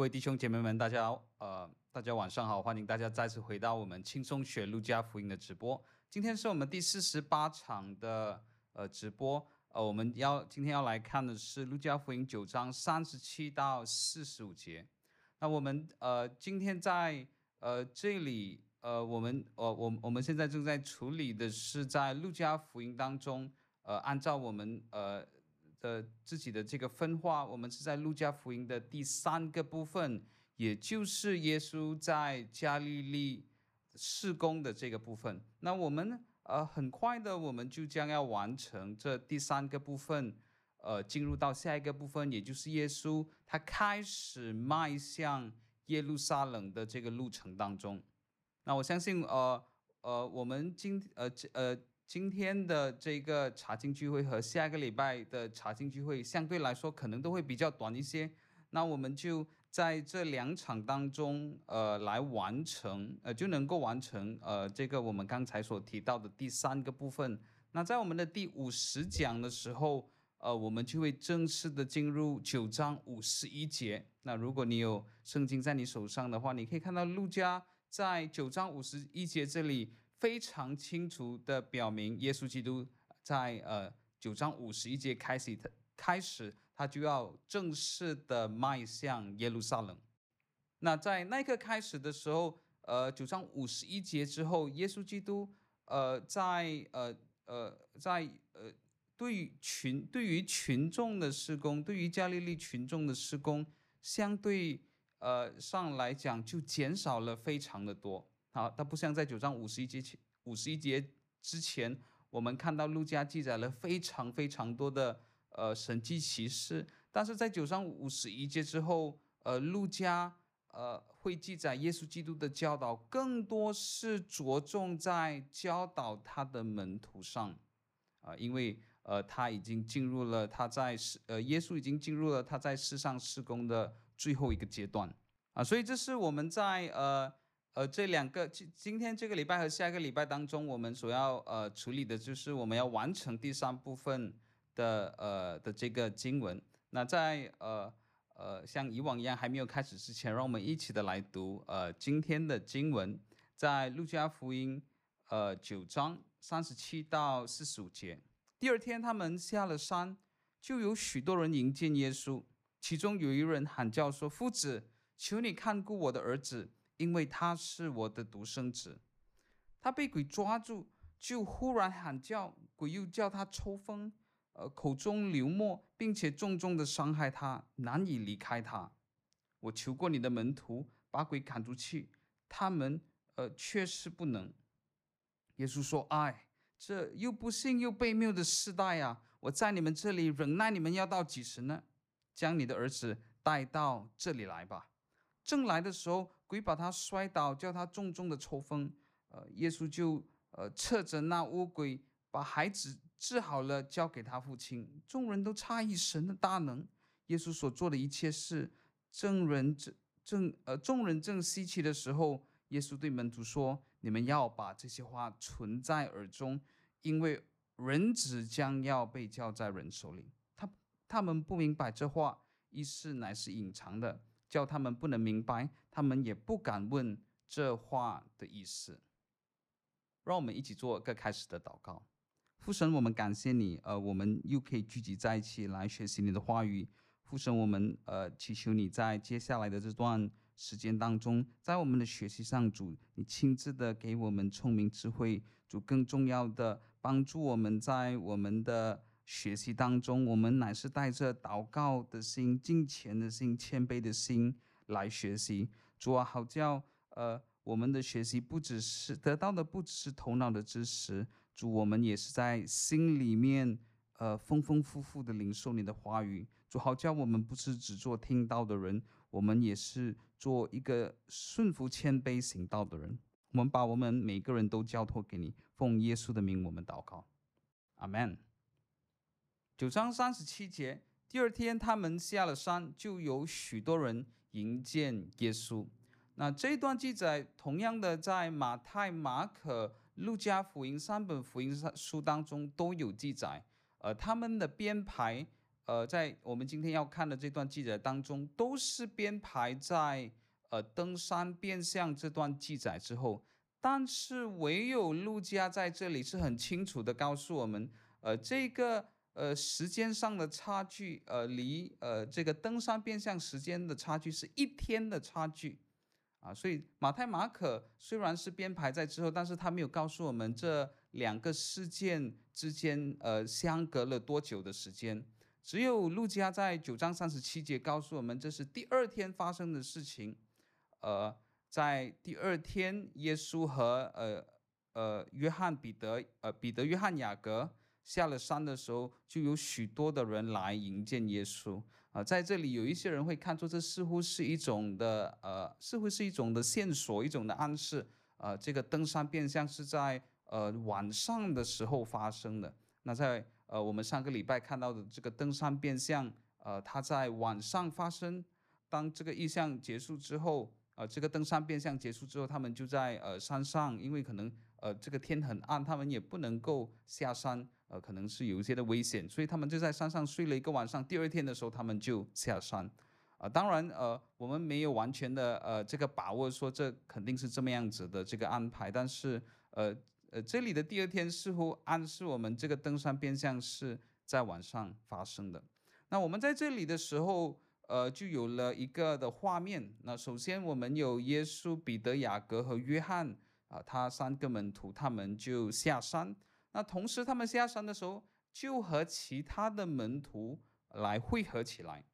各位弟兄姐妹们，大家呃，大家晚上好，欢迎大家再次回到我们轻松学路加福音的直播。今天是我们第四十八场的呃直播，呃，我们要今天要来看的是路加福音九章三十七到四十五节。那我们呃今天在呃这里呃我们呃我我们现在正在处理的是在路加福音当中呃按照我们呃。的自己的这个分化，我们是在路加福音的第三个部分，也就是耶稣在加利利事工的这个部分。那我们呃很快的，我们就将要完成这第三个部分，呃，进入到下一个部分，也就是耶稣他开始迈向耶路撒冷的这个路程当中。那我相信，呃呃，我们今呃呃。今天的这个查经聚会和下个礼拜的查经聚会相对来说可能都会比较短一些，那我们就在这两场当中，呃，来完成，呃，就能够完成，呃，这个我们刚才所提到的第三个部分。那在我们的第五十讲的时候，呃，我们就会正式的进入九章五十一节。那如果你有圣经在你手上的话，你可以看到路加在九章五十一节这里。非常清楚地表明，耶稣基督在呃九章五十一节开始，他开始他就要正式的迈向耶路撒冷。那在那一刻开始的时候，呃九章五十一节之后，耶稣基督呃在呃呃在呃对群对于群众的施工，对于加利利群众的施工，相对呃上来讲就减少了非常的多。好，它不像在九章五十一节前，五十一节之前，我们看到路加记载了非常非常多的呃神迹奇事，但是在九章五十一节之后，呃，路加呃会记载耶稣基督的教导，更多是着重在教导他的门徒上，啊、因为呃他已经进入了他在世呃耶稣已经进入了他在世上事工的最后一个阶段。啊、所以这是我们在呃。呃，这两个今今天这个礼拜和下个礼拜当中，我们所要呃处理的就是我们要完成第三部分的呃的这个经文。那在呃呃像以往一样还没有开始之前，让我们一起的来读呃今天的经文，在路加福音呃九章三十七到四十五节。第二天，他们下了山，就有许多人迎接耶稣，其中有一人喊叫说：“夫子，求你看顾我的儿子。”因为他是我的独生子，他被鬼抓住，就忽然喊叫，鬼又叫他抽风，呃，口中流沫，并且重重的伤害他，难以离开他。我求过你的门徒把鬼赶出去，他们呃却是不能。耶稣说：“哎，这又不信又悖谬的世代啊！我在你们这里忍耐你们要到几时呢？将你的儿子带到这里来吧。”正来的时候。鬼把他摔倒，叫他重重的抽风。呃，耶稣就呃斥责那污鬼，把孩子治好了，交给他父亲。众人都诧异神的大能。耶稣所做的一切事，证人正正呃众人正稀奇的时候，耶稣对门徒说：“你们要把这些话存在耳中，因为人子将要被交在人手里。”他他们不明白这话意思，乃是隐藏的。叫他们不能明白，他们也不敢问这话的意思。让我们一起做个开始的祷告。父神，我们感谢你，呃，我们又可以聚集在一起来学习你的话语。父神，我们呃祈求你在接下来的这段时间当中，在我们的学习上，主你亲自的给我们聪明智慧，主更重要的帮助我们在我们的。学习当中，我们乃是带着祷告的心、敬虔的心、谦卑的心来学习。主啊，好叫呃，我们的学习不只是得到的，不只是头脑的知识。主，我们也是在心里面呃，丰丰富富的领受你的话语。主，好叫我们不是只做听到的人，我们也是做一个顺服、谦卑、行道的人。我们把我们每个人都交托给你，奉耶稣的名，我们祷告，阿门。九章三十七节，第二天他们下了山，就有许多人迎见耶稣。那这一段记载，同样的在马太、马可、路加福音三本福音书当中都有记载。呃，他们的编排，呃，在我们今天要看的这段记载当中，都是编排在呃登山变相这段记载之后。但是唯有路加在这里是很清楚的告诉我们，呃，这个呃时间上的差距，呃，离呃这个登山变相时间的差距是一天的差距，啊，所以马太、马可虽然是编排在之后，但是他没有告诉我们这两个事件之间呃相隔了多久的时间，只有路加在九章三十七节告诉我们这是第二天发生的事情，呃。在第二天，耶稣和呃呃约翰彼得呃彼得约翰雅各下了山的时候，就有许多的人来迎接耶稣啊、在这里有一些人会看作这似乎是一种的呃似乎是一种的线索，一种的暗示。呃，这个登山变相是在呃晚上的时候发生的。那在呃我们上个礼拜看到的这个登山变相，呃，它在晚上发生。当这个异象结束之后。呃，这个登山变相结束之后，他们就在呃山上，因为可能呃这个天很暗，他们也不能够下山，呃，可能是有一些的危险，所以他们就在山上睡了一个晚上。第二天的时候，他们就下山。啊、当然呃，我们没有完全的呃这个把握说这肯定是这么样子的这个安排，但是呃呃这里的第二天似乎暗示我们这个登山变相是在晚上发生的。那我们在这里的时候。呃，就有了一个的画面。那首先，我们有耶稣、彼得、雅各和约翰啊，他三个门徒，他们就下山。那同时，他们下山的时候，就和其他的门徒来汇合起来。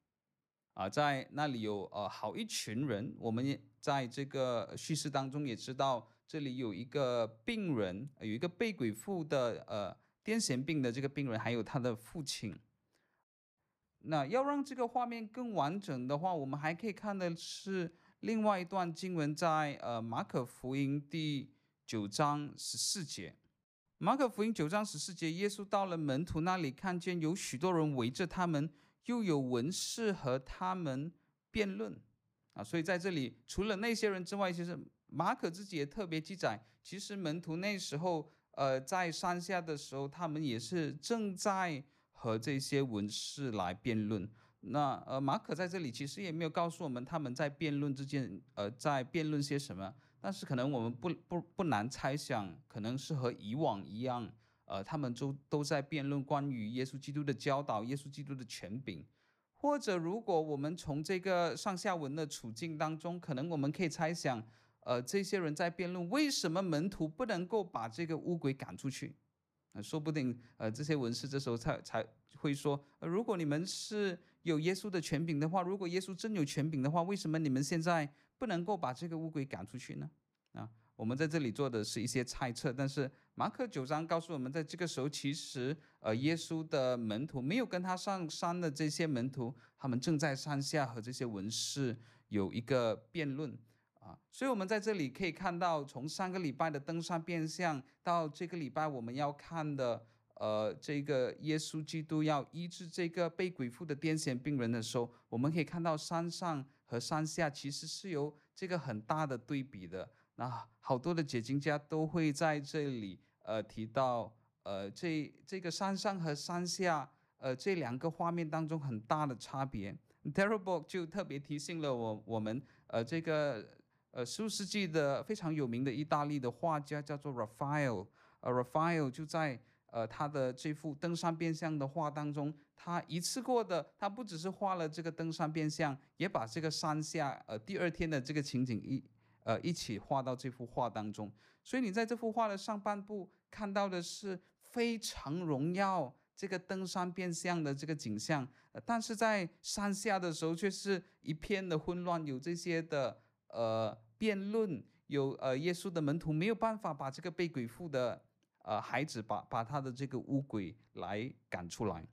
啊，在那里有呃好一群人。我们也在这个叙事当中也知道，这里有一个病人，有一个被鬼附的呃癫痫病的这个病人，还有他的父亲。那要让这个画面更完整的话，我们还可以看的是另外一段经文在，在呃马可福音第九章十四节。马可福音九章十四节，耶稣到了门徒那里，看见有许多人围着他们，又有文士和他们辩论。啊，所以在这里除了那些人之外，其实马可自己也特别记载，其实门徒那时候呃在山下的时候，他们也是正在。和这些文士来辩论，那呃马可在这里其实也没有告诉我们他们在辩论之间呃在辩论些什么，但是可能我们不不不难猜想，可能是和以往一样，呃他们都都在辩论关于耶稣基督的教导、耶稣基督的权柄，或者如果我们从这个上下文的处境当中，可能我们可以猜想，呃这些人在辩论为什么门徒不能够把这个污鬼赶出去。说不定，呃，这些文士这时候才才会说，呃，如果你们是有耶稣的权柄的话，如果耶稣真有权柄的话，为什么你们现在不能够把这个乌龟赶出去呢？啊，我们在这里做的是一些猜测，但是马可九章告诉我们，在这个时候，其实，呃，耶稣的门徒没有跟他上山的这些门徒，他们正在山下和这些文士有一个辩论。啊，所以，我们在这里可以看到，从上个礼拜的登山变相到这个礼拜我们要看的，呃，这个耶稣基督要医治这个被鬼附的癫痫病人的时候，我们可以看到山上和山下其实是有这个很大的对比的。那好多的解经家都会在这里，呃，提到，呃，这这个山上和山下，呃，这两个画面当中很大的差别。Darrell Bock 就特别提醒了我我们，呃，这个。呃，十五世纪的非常有名的意大利的画家叫做 Raphael，呃，Raphael 就在呃他的这幅登山变相的画当中，他一次过的，他不只是画了这个登山变相，也把这个山下呃第二天的这个情景一呃一起画到这幅画当中。所以你在这幅画的上半部看到的是非常荣耀这个登山变相的这个景象，但是在山下的时候却是一片的混乱，有这些的呃。辩论有呃，耶稣的门徒没有办法把这个被鬼附的呃孩子把把他的这个污鬼来赶出来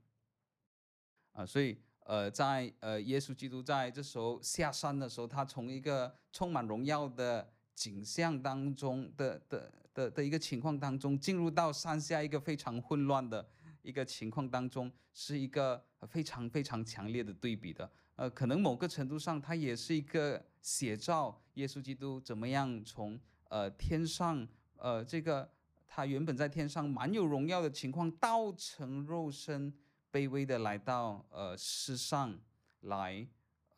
啊、所以呃，在呃耶稣基督在这时候下山的时候，他从一个充满荣耀的景象当中的的的的一个情况当中，进入到山下一个非常混乱的一个情况当中，是一个非常非常强烈的对比的。呃，可能某个程度上，它也是一个写照，耶稣基督怎么样从呃天上，呃这个他原本在天上满有荣耀的情况，道成肉身，卑微的来到呃世上来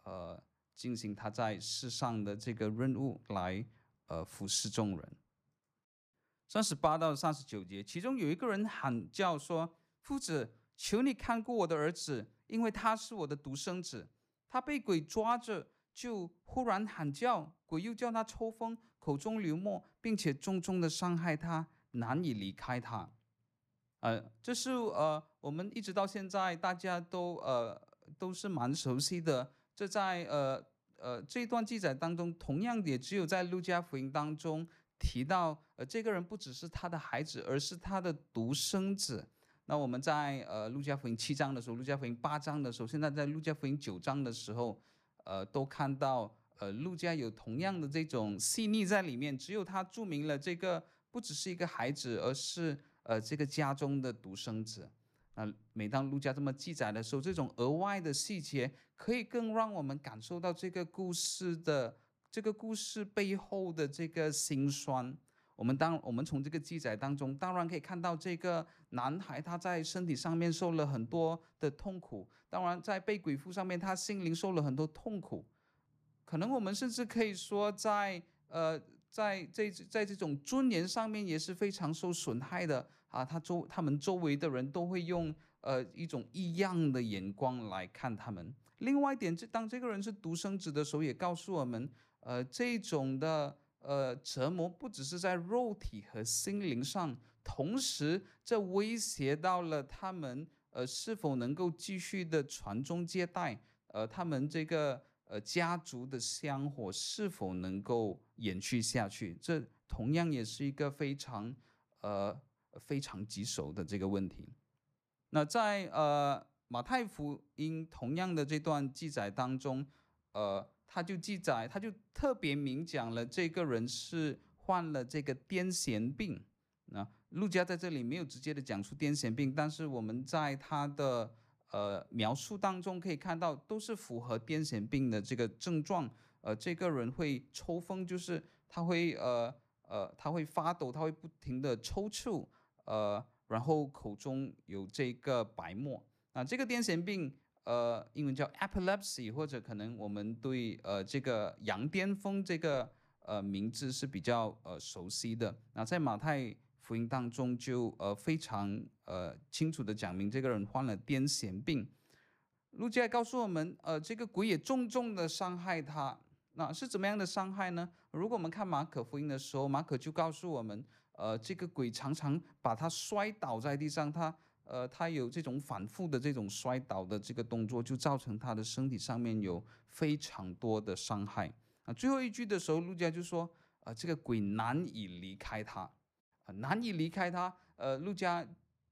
呃进行他在世上的这个任务，来呃服侍众人。三十八到三十九节，其中有一个人喊叫说：“夫子，求你看顾我的儿子，因为他是我的独生子。他被鬼抓着，就忽然喊叫，鬼又叫他抽风，口中流沫，并且重重的伤害他，难以离开他。”呃，这是呃我们一直到现在大家都呃都是蛮熟悉的。这在呃呃这段记载当中，同样也只有在路加福音当中。提到，呃，这个人不只是他的孩子，而是他的独生子。那我们在呃路加福音七章的时候，路加福音八章的时候，现在在路加福音九章的时候，呃，都看到呃路加有同样的这种细腻在里面。只有他注明了这个不只是一个孩子，而是呃这个家中的独生子。那每当陆家这么记载的时候，这种额外的细节可以更让我们感受到这个故事的。这个故事背后的这个辛酸，我们当我们从这个记载当中，当然可以看到这个男孩他在身体上面受了很多的痛苦，当然在被鬼附上面，他心灵受了很多痛苦。可能我们甚至可以说，在呃，在这在这种尊严上面也是非常受损害的啊。他周他们周围的人都会用呃一种异样的眼光来看他们。另外一点，这当这个人是独生子的时候，也告诉我们。呃，这种的呃折磨不只是在肉体和心灵上，同时这威胁到了他们呃是否能够继续的传宗接代，呃，他们这个呃家族的香火是否能够延续下去，这同样也是一个非常呃非常棘手的这个问题。那在呃马太福音同样的这段记载当中，呃。他就记载，他就特别明讲了，这个人是患了这个癫痫病。那路加在这里没有直接的讲出癫痫病，但是我们在他的呃描述当中可以看到，都是符合癫痫病的这个症状。呃，这个人会抽风，就是他会呃呃他会发抖，他会不停的抽搐，呃，然后口中有这个白沫。那这个癫痫病。呃，英文叫 epilepsy，或者可能我们对呃这个羊癫疯这个呃名字是比较呃熟悉的。那在马太福音当中就呃非常呃清楚地讲明这个人患了癫痫病。路加告诉我们，呃这个鬼也重重的伤害他。那是怎么样的伤害呢？如果我们看马可福音的时候，马可就告诉我们，呃这个鬼常常把他摔倒在地上，他。呃，他有这种反复的这种摔倒的这个动作，就造成他的身体上面有非常多的伤害。啊，最后一句的时候，路加就说，呃，这个鬼难以离开他，呃，难以离开他。呃，路加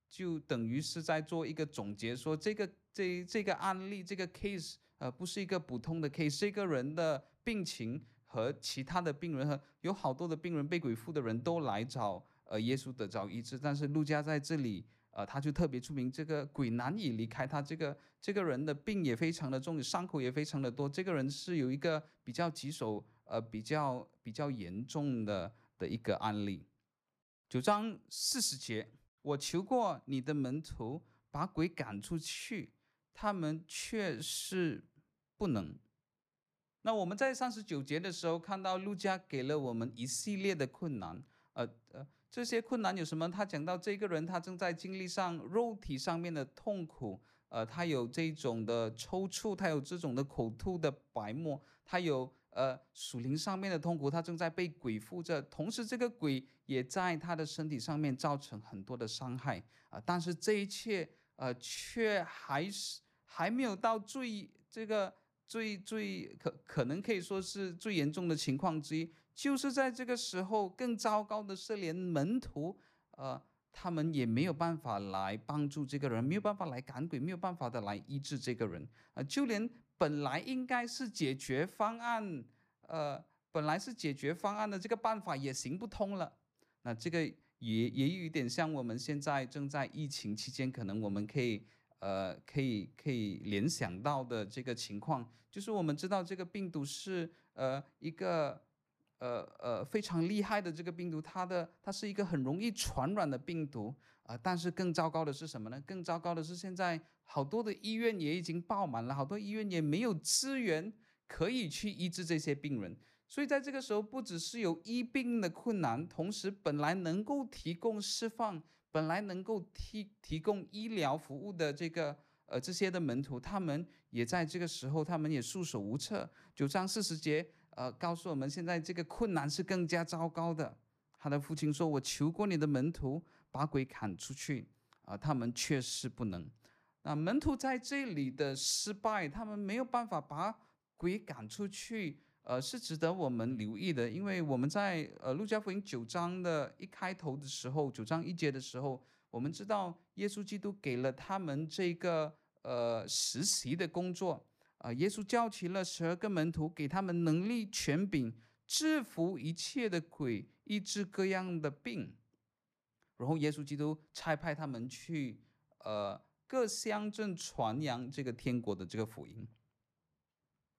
就等于是在做一个总结，说这个这这个案例这个 case，呃，不是一个普通的 case，这个人的病情和其他的病人和有好多的病人被鬼附的人都来找呃耶稣得着医治，但是路加在这里。呃，他就特别出名，这个鬼难以离开他。这个这个人的病也非常的重，伤口也非常的多。这个人是有一个比较棘手，呃，比较比较严重的的一个案例。九章四十节，我求过你的门徒把鬼赶出去，他们却是不能。那我们在三十九节的时候看到路加给了我们一系列的困难，呃呃。这些困难有什么？他讲到这个人，他正在经历上肉体上面的痛苦，呃，他有这种的抽搐，他有这种的口吐的白沫，他有呃属灵上面的痛苦，他正在被鬼附着，同时这个鬼也在他的身体上面造成很多的伤害啊、但是这一切呃，却还是还没有到最这个最最可可能可以说是最严重的情况之一。就是在这个时候，更糟糕的是，连门徒，呃，他们也没有办法来帮助这个人，没有办法来赶鬼，没有办法的来医治这个人，呃，就连本来应该是解决方案，呃，本来是解决方案的这个办法也行不通了。那这个也也有一点像我们现在正在疫情期间，可能我们可以，呃，可以可以联想到的这个情况，就是我们知道这个病毒是，呃，一个。呃呃非常厉害的这个病毒，它的它是一个很容易传染的病毒啊、但是更糟糕的是什么呢？更糟糕的是现在好多的医院也已经爆满了，好多医院也没有资源可以去医治这些病人。所以在这个时候，不只是有医病的困难，同时本来能够提供释放、本来能够提提供医疗服务的这个呃这些的门徒，他们也在这个时候，他们也束手无策。九章四十节，呃，告诉我们现在这个困难是更加糟糕的。他的父亲说：“我求过你的门徒把鬼赶出去，啊、呃，他们确实不能。那门徒在这里的失败，他们没有办法把鬼赶出去。”呃，是值得我们留意的，因为我们在呃路加福音九章的一开头的时候，九章一节的时候，我们知道耶稣基督给了他们这个呃实习的工作。啊、呃，耶稣叫齐了十二个门徒，给他们能力权柄，制服一切的鬼，医治各样的病，然后耶稣基督差派他们去呃各乡镇传扬这个天国的这个福音。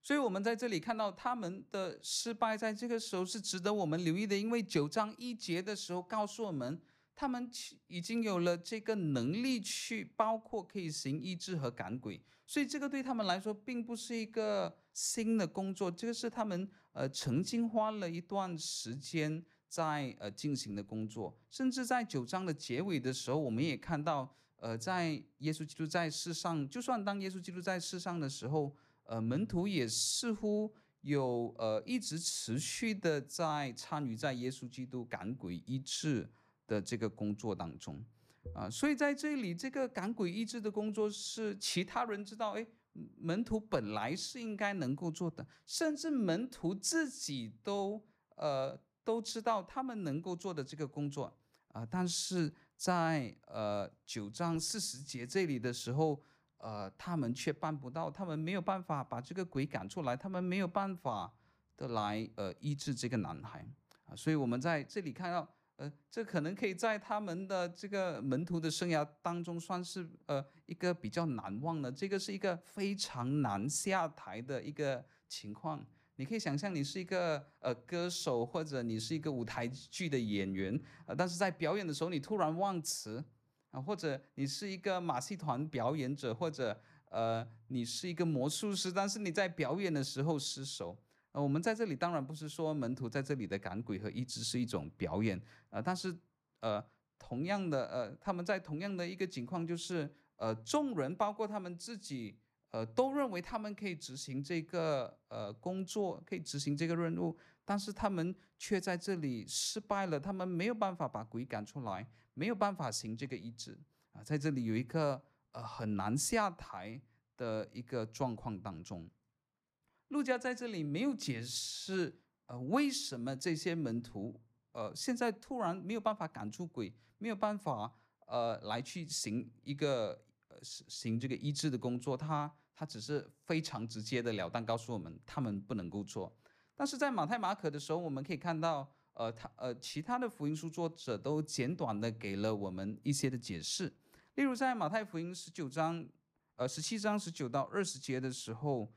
所以，我们在这里看到他们的失败，在这个时候是值得我们留意的。因为九章一节的时候告诉我们，他们已经有了这个能力去，包括可以行医治和赶鬼。所以，这个对他们来说并不是一个新的工作，这个是他们呃曾经花了一段时间在呃进行的工作。甚至在九章的结尾的时候，我们也看到，呃，在耶稣基督在世上，就算当耶稣基督在世上的时候。呃，门徒也似乎有呃一直持续的在参与在耶稣基督赶鬼医治的这个工作当中，啊、所以在这里这个赶鬼医治的工作是其他人知道，哎，门徒本来是应该能够做的，甚至门徒自己都呃都知道他们能够做的这个工作啊、但是在呃九章四十节这里的时候。呃，他们却办不到，他们没有办法把这个鬼赶出来，他们没有办法的来呃医治这个男孩啊，所以我们在这里看到，呃，这可能可以在他们的这个门徒的生涯当中算是呃一个比较难忘的，这个是一个非常难下台的一个情况。你可以想象，你是一个呃歌手，或者你是一个舞台剧的演员，呃，但是在表演的时候你突然忘词。或者你是一个马戏团表演者，或者呃，你是一个魔术师，但是你在表演的时候失手。呃，我们在这里当然不是说门徒在这里的赶鬼和医治是一种表演，呃，但是呃，同样的呃，他们在同样的一个情况，就是呃，众人包括他们自己，呃，都认为他们可以执行这个呃工作，可以执行这个任务，但是他们却在这里失败了，他们没有办法把鬼赶出来。没有办法行这个医治啊，在这里有一个呃很难下台的一个状况当中，路加在这里没有解释呃为什么这些门徒呃现在突然没有办法赶出鬼，没有办法呃来去行一个呃行这个医治的工作，他他只是非常直接的了当告诉我们他们不能够做，但是在马太马可的时候，我们可以看到。呃，他呃，其他的福音书作者都简短的给了我们一些的解释。例如在马太福音十九章，呃，十七章十九到二十节的时候，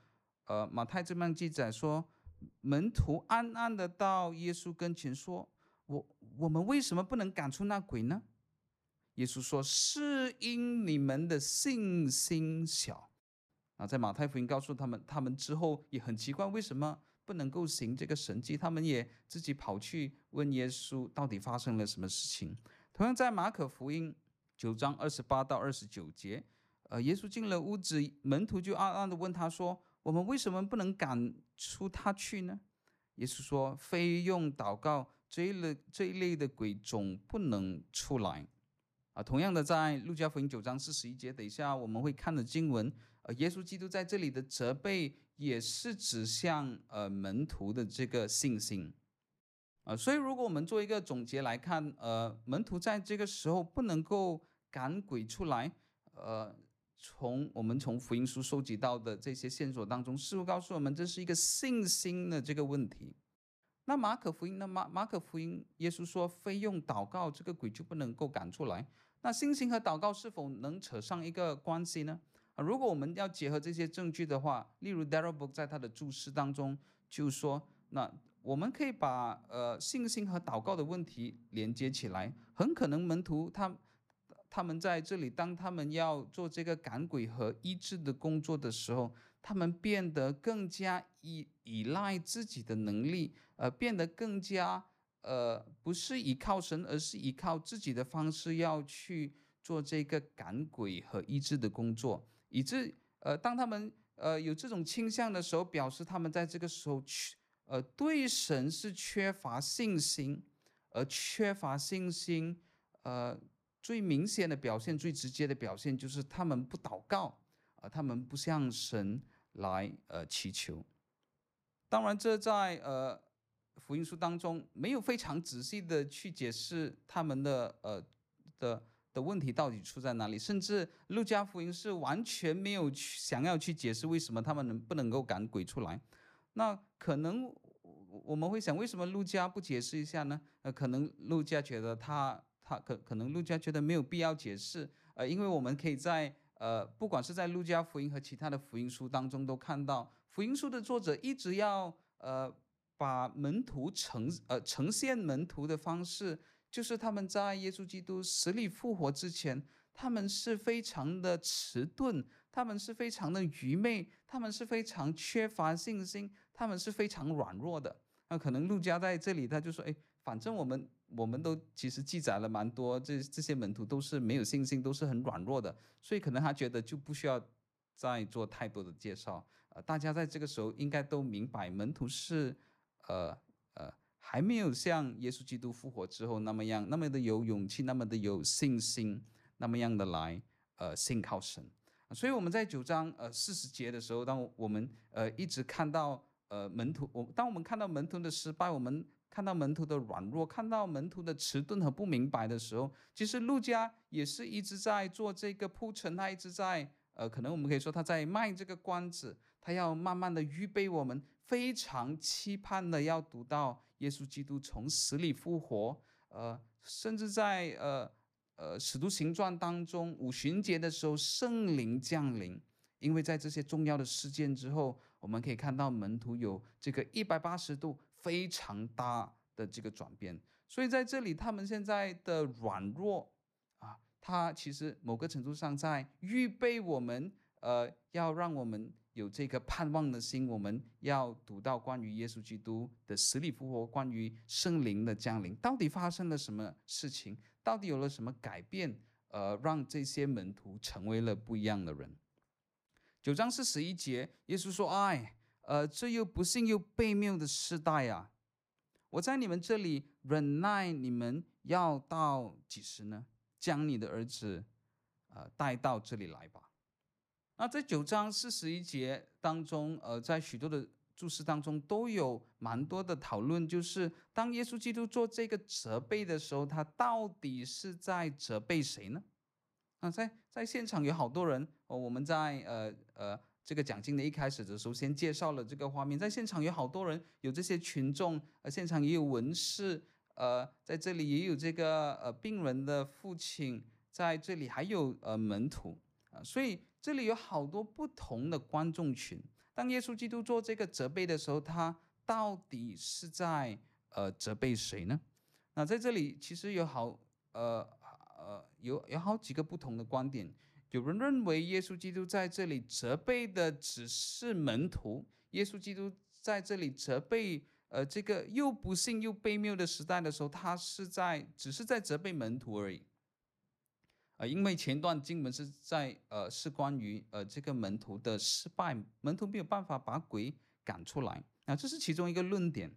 呃，马太这边记载说，门徒暗暗的到耶稣跟前说：“我我们为什么不能赶出那鬼呢？”耶稣说：“是因你们的信心小。”啊，在马太福音告诉他们，他们之后也很奇怪，为什么？不能够行这个神迹，他们也自己跑去问耶稣，到底发生了什么事情。同样在马可福音九章二十八到二十九节，呃，耶稣进了屋子，门徒就暗暗地问他说：“我们为什么不能赶出他去呢？”耶稣说：“非用祷告，这一类这一类的鬼总不能出来。”啊，同样的，在路加福音九章四十一节，等一下我们会看的经文，呃，耶稣基督在这里的责备。也是指向呃门徒的这个信心，啊、所以如果我们做一个总结来看，呃，门徒在这个时候不能够赶鬼出来，呃，从我们从福音书收集到的这些线索当中，似乎告诉我们这是一个信心的这个问题。那马可福音呢？马马可福音，耶稣说非用祷告，这个鬼就不能够赶出来。那信心和祷告是否能扯上一个关系呢？如果我们要结合这些证据的话，例如 Darrell Book 在他的注释当中就说，那我们可以把呃信心和祷告的问题连接起来。很可能门徒他他们在这里，当他们要做这个赶鬼和医治的工作的时候，他们变得更加依依赖自己的能力，呃，变得更加呃不是依靠神，而是依靠自己的方式要去做这个赶鬼和医治的工作，以致呃当他们呃有这种倾向的时候，表示他们在这个时候去呃对神是缺乏信心，而缺乏信心呃最明显的表现、最直接的表现就是他们不祷告。啊，他们不向神来呃祈求，当然这在呃福音书当中没有非常仔细的去解释他们的呃的问题到底出在哪里，甚至路加福音是完全没有去想要去解释为什么他们能不能够赶鬼出来。那可能我们会想，为什么路加不解释一下呢？呃，可能路加觉得他他可可能路加觉得没有必要解释，呃，因为我们可以在。呃，不管是在路加福音和其他的福音书当中，都看到福音书的作者一直要呃把门徒呈呃呈现门徒的方式，就是他们在耶稣基督死里复活之前，他们是非常的迟钝，他们是非常的愚昧，他们是非常缺乏信心，他们是非常软弱的。那可能路加在这里他就说，哎，反正我们。我们都其实记载了蛮多，这这些门徒都是没有信心，都是很软弱的，所以可能他觉得就不需要再做太多的介绍。呃，大家在这个时候应该都明白，门徒是呃呃还没有像耶稣基督复活之后那么样，那么的有勇气，那么的有信心，那么样的来呃信靠神。所以我们在九章呃四十节的时候，当我们呃一直看到呃门徒，我当我们看到门徒的失败，我们。看到门徒的软弱，看到门徒的迟钝和不明白的时候，其实路加也是一直在做这个铺陈，他一直在呃，可能我们可以说他在卖这个关子，他要慢慢的预备我们，非常期盼的要读到耶稣基督从死里复活，呃，甚至在呃呃使徒行传当中五旬节的时候圣灵降临，因为在这些重要的事件之后，我们可以看到门徒有这个一百八十度。非常大的这个转变，所以在这里，他们现在的软弱啊，他其实某个程度上在预备我们，呃，要让我们有这个盼望的心。我们要读到关于耶稣基督的死里复活，关于圣灵的降临，到底发生了什么事情？到底有了什么改变？呃，让这些门徒成为了不一样的人。九章四十一节，耶稣说：“哎。”呃，这又不幸又悖谬的世代啊！我在你们这里忍耐你们要到几时呢？将你的儿子，呃，带到这里来吧。那在九章四十一节当中，呃，在许多的注释当中都有蛮多的讨论，就是当耶稣基督做这个责备的时候，他到底是在责备谁呢？啊，在在现场有好多人，哦，我们在呃呃。这个讲经的一开始的时候，先介绍了这个画面，在现场有好多人，有这些群众，呃，现场也有文士，呃，在这里也有这个呃病人的父亲，在这里还有呃门徒，啊，所以这里有好多不同的观众群。当耶稣基督做这个责备的时候，他到底是在呃责备谁呢？那在这里其实有好呃呃有有好几个不同的观点。有人认为耶稣基督在这里责备的只是门徒，耶稣基督在这里责备呃这个又不幸又悖谬的时代的时候，他是在只是在责备门徒而已。呃，因为前段经文是在呃是关于呃这个门徒的失败，门徒没有办法把鬼赶出来，那这是其中一个论点。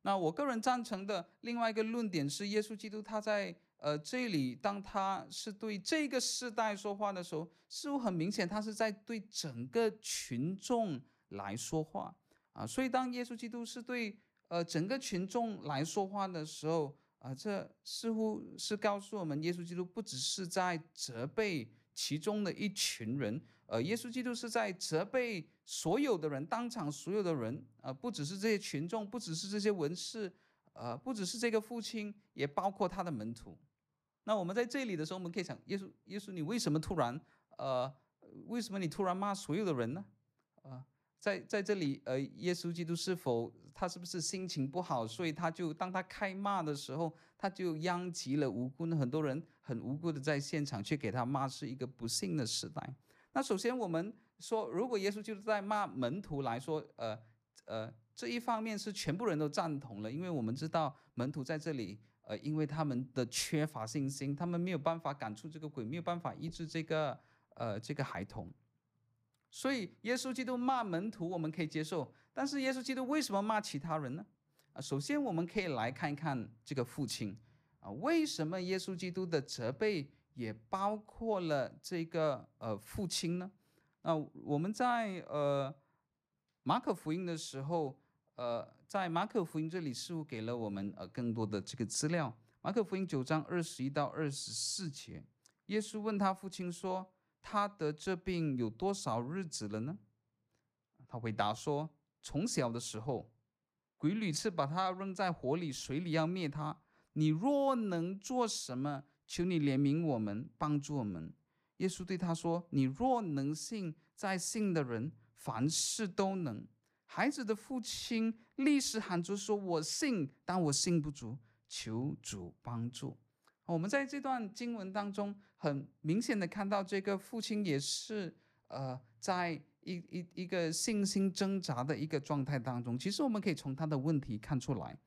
那我个人赞成的另外一个论点是，耶稣基督他在。呃，这里当他是对这个世代说话的时候，似乎很明显，他是在对整个群众来说话啊。所以当耶稣基督是对呃整个群众来说话的时候啊，这似乎是告诉我们，耶稣基督不只是在责备其中的一群人，呃，耶稣基督是在责备所有的人，当场所有的人啊，不只是这些群众，不只是这些文士，呃，不只是这个父亲，也包括他的门徒。那我们在这里的时候，我们可以想，耶稣，耶稣，你为什么突然，呃，为什么你突然骂所有的人呢？啊、在在这里，呃，耶稣基督是否他是不是心情不好，所以他就当他开骂的时候，他就殃及了无辜呢？很多人很无辜的在现场去给他骂，是一个不幸的时代。那首先我们说，如果耶稣基督在骂门徒来说，呃呃，这一方面是全部人都赞同了，因为我们知道门徒在这里，呃，因为他们的缺乏信心，他们没有办法赶出这个鬼，没有办法医治这个呃这个孩童。所以耶稣基督骂门徒，我们可以接受。但是耶稣基督为什么骂其他人呢？啊，首先我们可以来看一看这个父亲啊，为什么耶稣基督的责备也包括了这个呃父亲呢？那我们在呃马可福音的时候，呃，在马可福音这里似乎给了我们呃更多的这个资料。马可福音九章二十一到二十四节，耶稣问他父亲说。他得这病有多少日子了呢？他回答说：从小的时候，鬼屡次把他扔在火里、水里要灭他。你若能做什么，求你怜悯我们，帮助我们。耶稣对他说：你若能信，在信的人凡事都能。孩子的父亲立时喊着说：我信，但我信不足，求主帮助。我们在这段经文当中，很明显的看到这个父亲也是呃，在一一一个信心挣扎的一个状态当中。其实我们可以从他的问题看出来，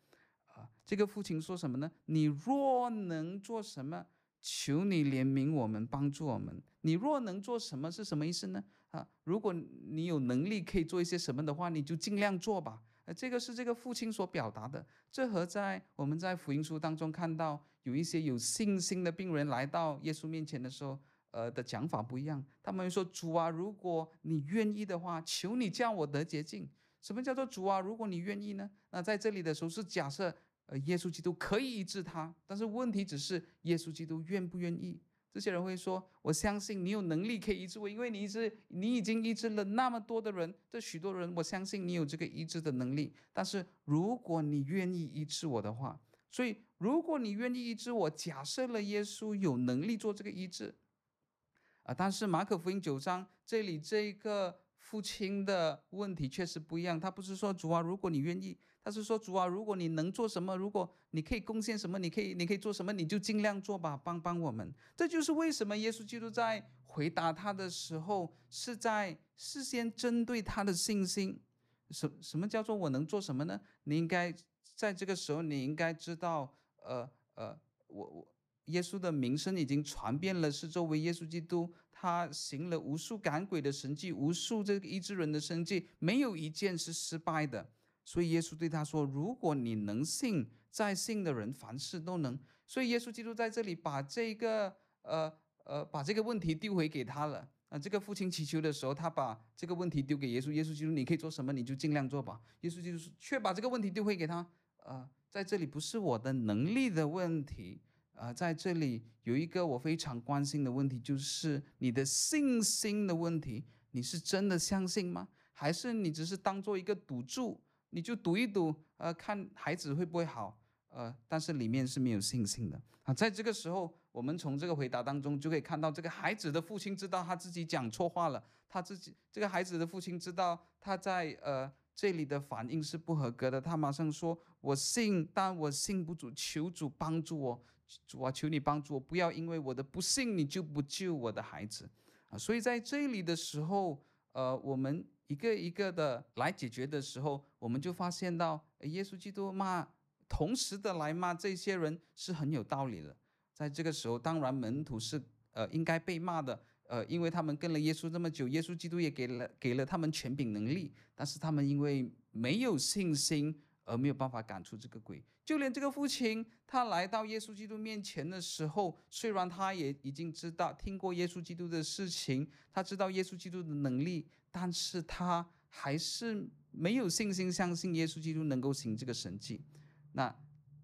啊，这个父亲说什么呢？你若能做什么，求你怜悯我们，帮助我们。你若能做什么是什么意思呢？啊，如果你有能力可以做一些什么的话，你就尽量做吧。呃，这个是这个父亲所表达的。这和在我们在福音书当中看到有一些有信心的病人来到耶稣面前的时候，呃的讲法不一样。他们说：“主啊，如果你愿意的话，求你叫我得洁净。”什么叫做主啊？如果你愿意呢？那在这里的时候是假设，呃，耶稣基督可以医治他，但是问题只是耶稣基督愿不愿意。这些人会说：“我相信你有能力可以医治我，因为你医治，你已经医治了那么多的人，这许多人，我相信你有这个医治的能力。但是如果你愿意医治我的话，所以如果你愿意医治我，假设了耶稣有能力做这个医治，啊，但是马可福音九章这里这一个父亲的问题确实不一样，他不是说主啊，如果你愿意。”他是说主啊，如果你能做什么，如果你可以贡献什么，你可以你可以做什么，你就尽量做吧，帮帮我们。这就是为什么耶稣基督在回答他的时候，是在事先针对他的信心。什什么叫做我能做什么呢？你应该在这个时候，你应该知道，呃呃，我我耶稣的名声已经传遍了是作为，耶稣基督他行了无数赶鬼的神迹，无数这个医治人的神迹，没有一件是失败的。所以耶稣对他说：“如果你能信，在信的人凡事都能。”所以耶稣基督在这里把这个呃呃把这个问题丢回给他了。啊，这个父亲祈求的时候，他把这个问题丢给耶稣。耶稣基督，你可以做什么，你就尽量做吧。耶稣基督却把这个问题丢回给他。呃，在这里不是我的能力的问题，呃，在这里有一个我非常关心的问题，就是你的信心的问题。你是真的相信吗？还是你只是当做一个赌注？你就赌一赌，呃，看孩子会不会好，呃，但是里面是没有信心的啊。在这个时候，我们从这个回答当中就可以看到，这个孩子的父亲知道他自己讲错话了，他自己这个孩子的父亲知道他在呃这里的反应是不合格的，他马上说：“我信，但我信不足，求主帮助我，主啊，求你帮助我，不要因为我的不信你就不救我的孩子啊。”所以在这里的时候，呃，我们。一个一个的来解决的时候，我们就发现到，耶稣基督骂，同时的来骂这些人是很有道理的。在这个时候，当然门徒是呃应该被骂的，呃，因为他们跟了耶稣这么久，耶稣基督也给了给了他们权柄能力，但是他们因为没有信心而没有办法赶出这个鬼。就连这个父亲，他来到耶稣基督面前的时候，虽然他也已经知道听过耶稣基督的事情，他知道耶稣基督的能力。但是他还是没有信心相信耶稣基督能够行这个神迹。那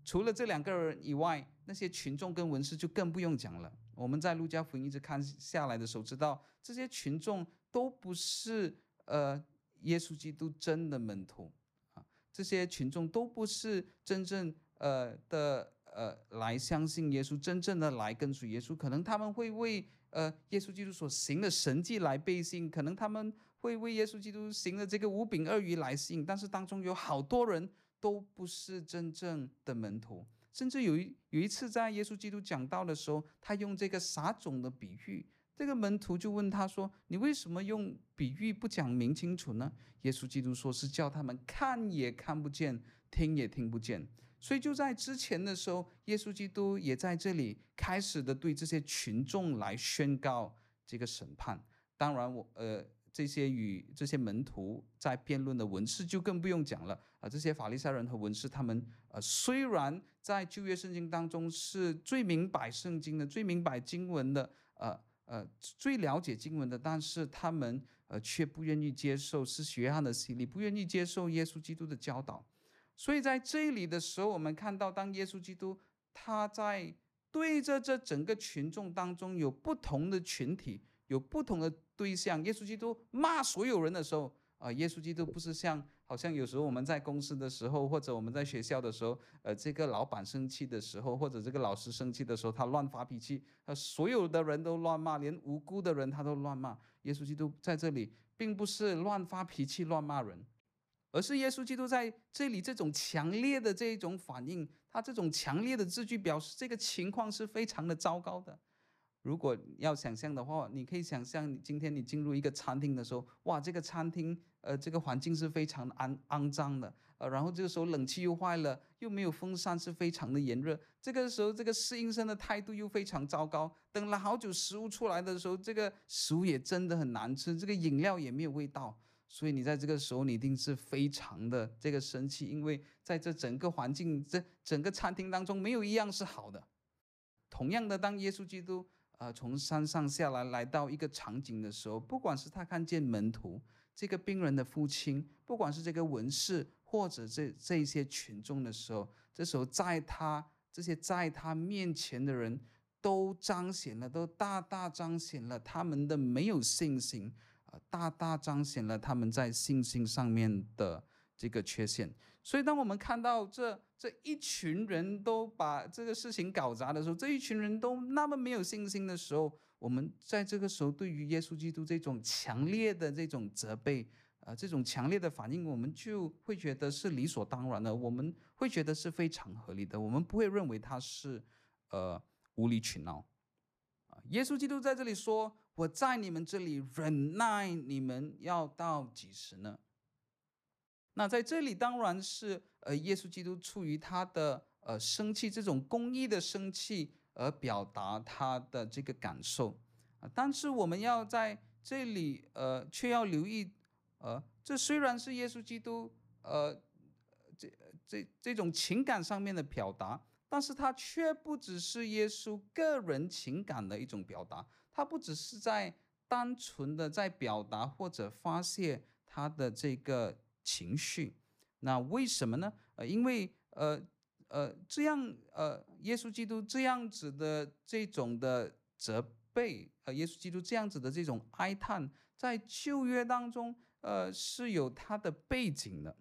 除了这两个人以外，那些群众跟文士就更不用讲了。我们在路加福音一直看下来的时候，知道这些群众都不是呃耶稣基督真的门徒啊，这些群众都不是真正呃的呃来相信耶稣，真正的来跟随耶稣。可能他们会为呃耶稣基督所行的神迹来背信，可能他们。会为耶稣基督行了这个五饼二鱼来信，但是当中有好多人都不是真正的门徒。甚至有一有一次在耶稣基督讲道的时候，他用这个撒种的比喻，这个门徒就问他说：“你为什么用比喻不讲明清楚呢？”耶稣基督说是叫他们看也看不见，听也听不见。所以就在之前的时候，耶稣基督也在这里开始的对这些群众来宣告这个审判。当然我呃。这些与这些门徒在辩论的文士就更不用讲了啊！这些法利赛人和文士，他们呃虽然在旧约圣经当中是最明白圣经的、最明白经文的、呃呃最了解经文的，但是他们呃却不愿意接受施洗约翰的洗礼，不愿意接受耶稣基督的教导。所以在这里的时候，我们看到当耶稣基督他在对着这整个群众当中有不同的群体。有不同的对象，耶稣基督骂所有人的时候，啊，耶稣基督不是像好像有时候我们在公司的时候，或者我们在学校的时候，呃，这个老板生气的时候，或者这个老师生气的时候，他乱发脾气，他所有的人都乱骂，连无辜的人他都乱骂。耶稣基督在这里并不是乱发脾气、乱骂人，而是耶稣基督在这里这种强烈的这一种反应，他这种强烈的字句表示这个情况是非常的糟糕的。如果要想象的话，你可以想象你，今天你进入一个餐厅的时候，哇，这个餐厅，呃，这个环境是非常肮肮脏的，呃，然后这个时候冷气又坏了，又没有风扇，是非常的炎热。这个时候，这个侍应生的态度又非常糟糕。等了好久，食物出来的时候，这个食物也真的很难吃，这个饮料也没有味道。所以你在这个时候，你一定是非常的这个生气，因为在这整个环境，这整个餐厅当中，没有一样是好的。同样的，当耶稣基督。呃，从山上下来，来到一个场景的时候，不管是他看见门徒这个病人的父亲，不管是这个文士，或者这这些群众的时候，这时候在他这些在他面前的人都彰显了，都大大彰显了他们的没有信心，呃，大大彰显了他们在信心上面的这个缺陷。所以，当我们看到这这一群人都把这个事情搞砸的时候，这一群人都那么没有信心的时候，我们在这个时候对于耶稣基督这种强烈的这种责备，呃，这种强烈的反应，我们就会觉得是理所当然的，我们会觉得是非常合理的，我们不会认为他是呃无理取闹。耶稣基督在这里说：“我在你们这里忍耐，你们要到几时呢？”那在这里当然是呃，耶稣基督出于他的呃生气，这种公义的生气而表达他的这个感受啊。但是我们要在这里呃，却要留意呃，这虽然是耶稣基督呃这这这种情感上面的表达，但是他却不只是耶稣个人情感的一种表达，他不只是在单纯的在表达或者发泄他的这个。情绪，那为什么呢？呃，因为呃呃这样呃，耶稣基督这样子的这种的责备，呃，耶稣基督这样子的这种哀叹，在旧约当中，呃，是有它的背景的。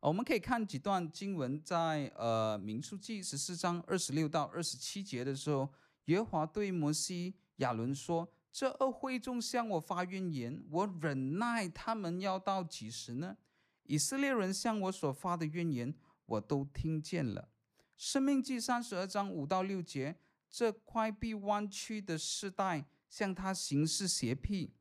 我们可以看几段经文，在呃民数记十四章二十六到二十七节的时候，耶和华对摩西、亚伦说。这恶会众向我发怨言，我忍耐他们要到几时呢？以色列人向我所发的怨言，我都听见了。生命记三十二章五到六节，这乖僻弯曲的世代向他行事邪僻，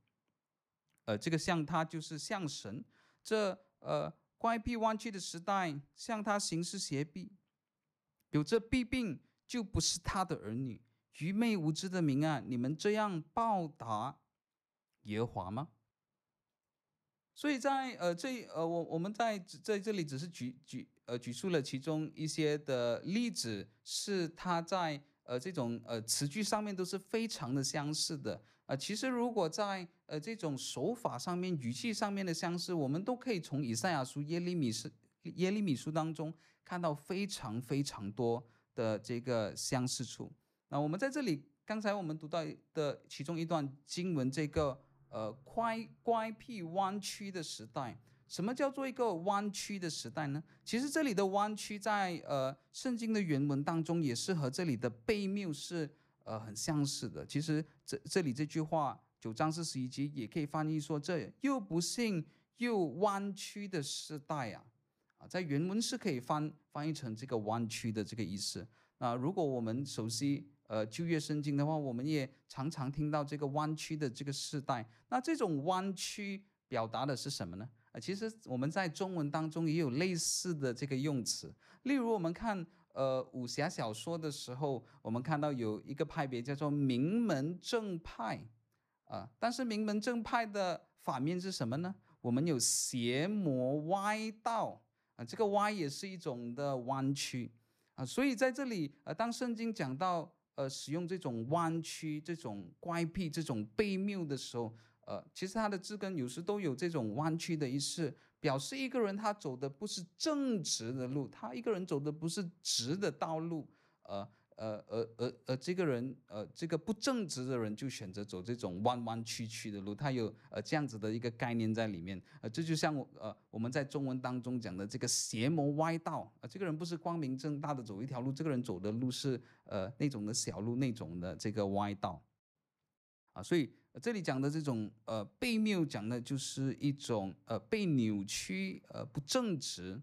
呃，这个向他就是向神。这呃乖僻弯曲的时代向他行事邪僻，有这弊病就不是他的儿女。愚昧无知的民啊，你们这样报答耶和华吗？所以在呃这呃我我们在在这里只是举举呃举出了其中一些的例子，是他在呃这种呃词句上面都是非常的相似的啊、呃。其实如果在呃这种手法上面、语气上面的相似，我们都可以从以赛亚书、耶利米书、耶利米书当中看到非常非常多的这个相似处。那我们在这里，刚才我们读到的其中一段经文，这个呃乖乖僻弯曲的时代，什么叫做一个弯曲的时代呢？其实这里的弯曲在呃圣经的原文当中，也是和这里的悖谬是呃很相似的。其实这这里这句话九章四十一节也可以翻译说，这又不幸又弯曲的时代啊，啊，在原文是可以翻翻译成这个弯曲的这个意思。那如果我们熟悉呃旧约圣经的话，我们也常常听到这个弯曲的这个世代。那这种弯曲表达的是什么呢？啊，其实我们在中文当中也有类似的这个用词。例如，我们看呃武侠小说的时候，我们看到有一个派别叫做名门正派啊，但是名门正派的反面是什么呢？我们有邪魔歪道啊，这个歪也是一种的弯曲。啊，所以在这里，呃，当圣经讲到，呃，使用这种弯曲、这种怪僻、这种悖谬的时候，呃，其实他的字根有时都有这种弯曲的意思，表示一个人他走的不是正直的路，他一个人走的不是直的道路，呃。呃呃呃呃，这个人呃，这个不正直的人就选择走这种弯弯曲曲的路，他有呃这样子的一个概念在里面。呃，这就像我呃我们在中文当中讲的这个邪魔歪道，呃，这个人不是光明正大的走一条路，这个人走的路是呃那种的小路，那种的这个歪道。啊，所以这里讲的这种呃被谬，讲的就是一种呃被扭曲呃不正直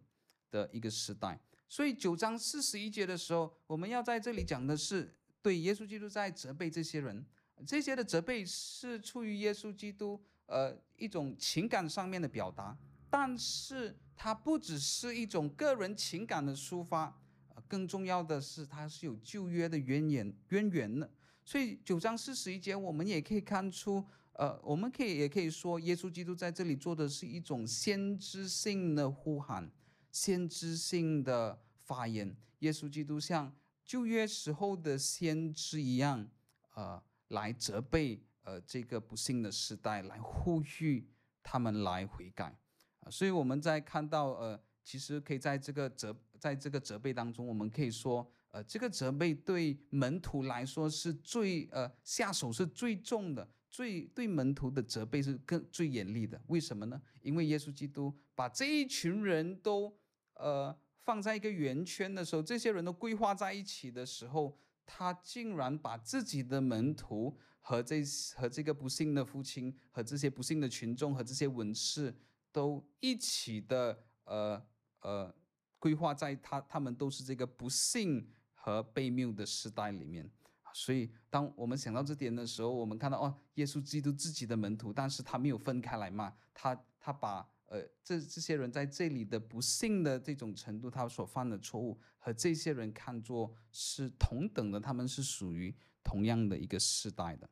的一个时代。所以九章四十一节的时候，我们要在这里讲的是对耶稣基督在责备这些人，这些的责备是出于耶稣基督呃一种情感上面的表达，但是它不只是一种个人情感的抒发，更重要的是它是有旧约的渊源渊源的。所以九章四十一节，我们也可以看出，呃，我们可以也可以说，耶稣基督在这里做的是一种先知性的呼喊。先知性的发言，耶稣基督像旧约时候的先知一样，呃，来责备呃这个不幸的时代，来呼吁他们来悔改。啊，所以我们在看到呃，其实可以在这个责在这个责备当中，我们可以说，呃，这个责备对门徒来说是最呃下手是最重的，最对门徒的责备是更最严厉的。为什么呢？因为耶稣基督把这一群人都呃，放在一个圆圈的时候，这些人都规划在一起的时候，他竟然把自己的门徒和这和这个不幸的父亲和这些不幸的群众和这些文士都一起的呃呃规划在他他们都是这个不幸和被谬的时代里面。所以，当我们想到这点的时候，我们看到哦，耶稣基督自己的门徒，但是他没有分开来骂他，他把。呃，这这些人在这里的不幸的这种程度，他所犯的错误和这些人看作是同等的，他们是属于同样的一个世代的。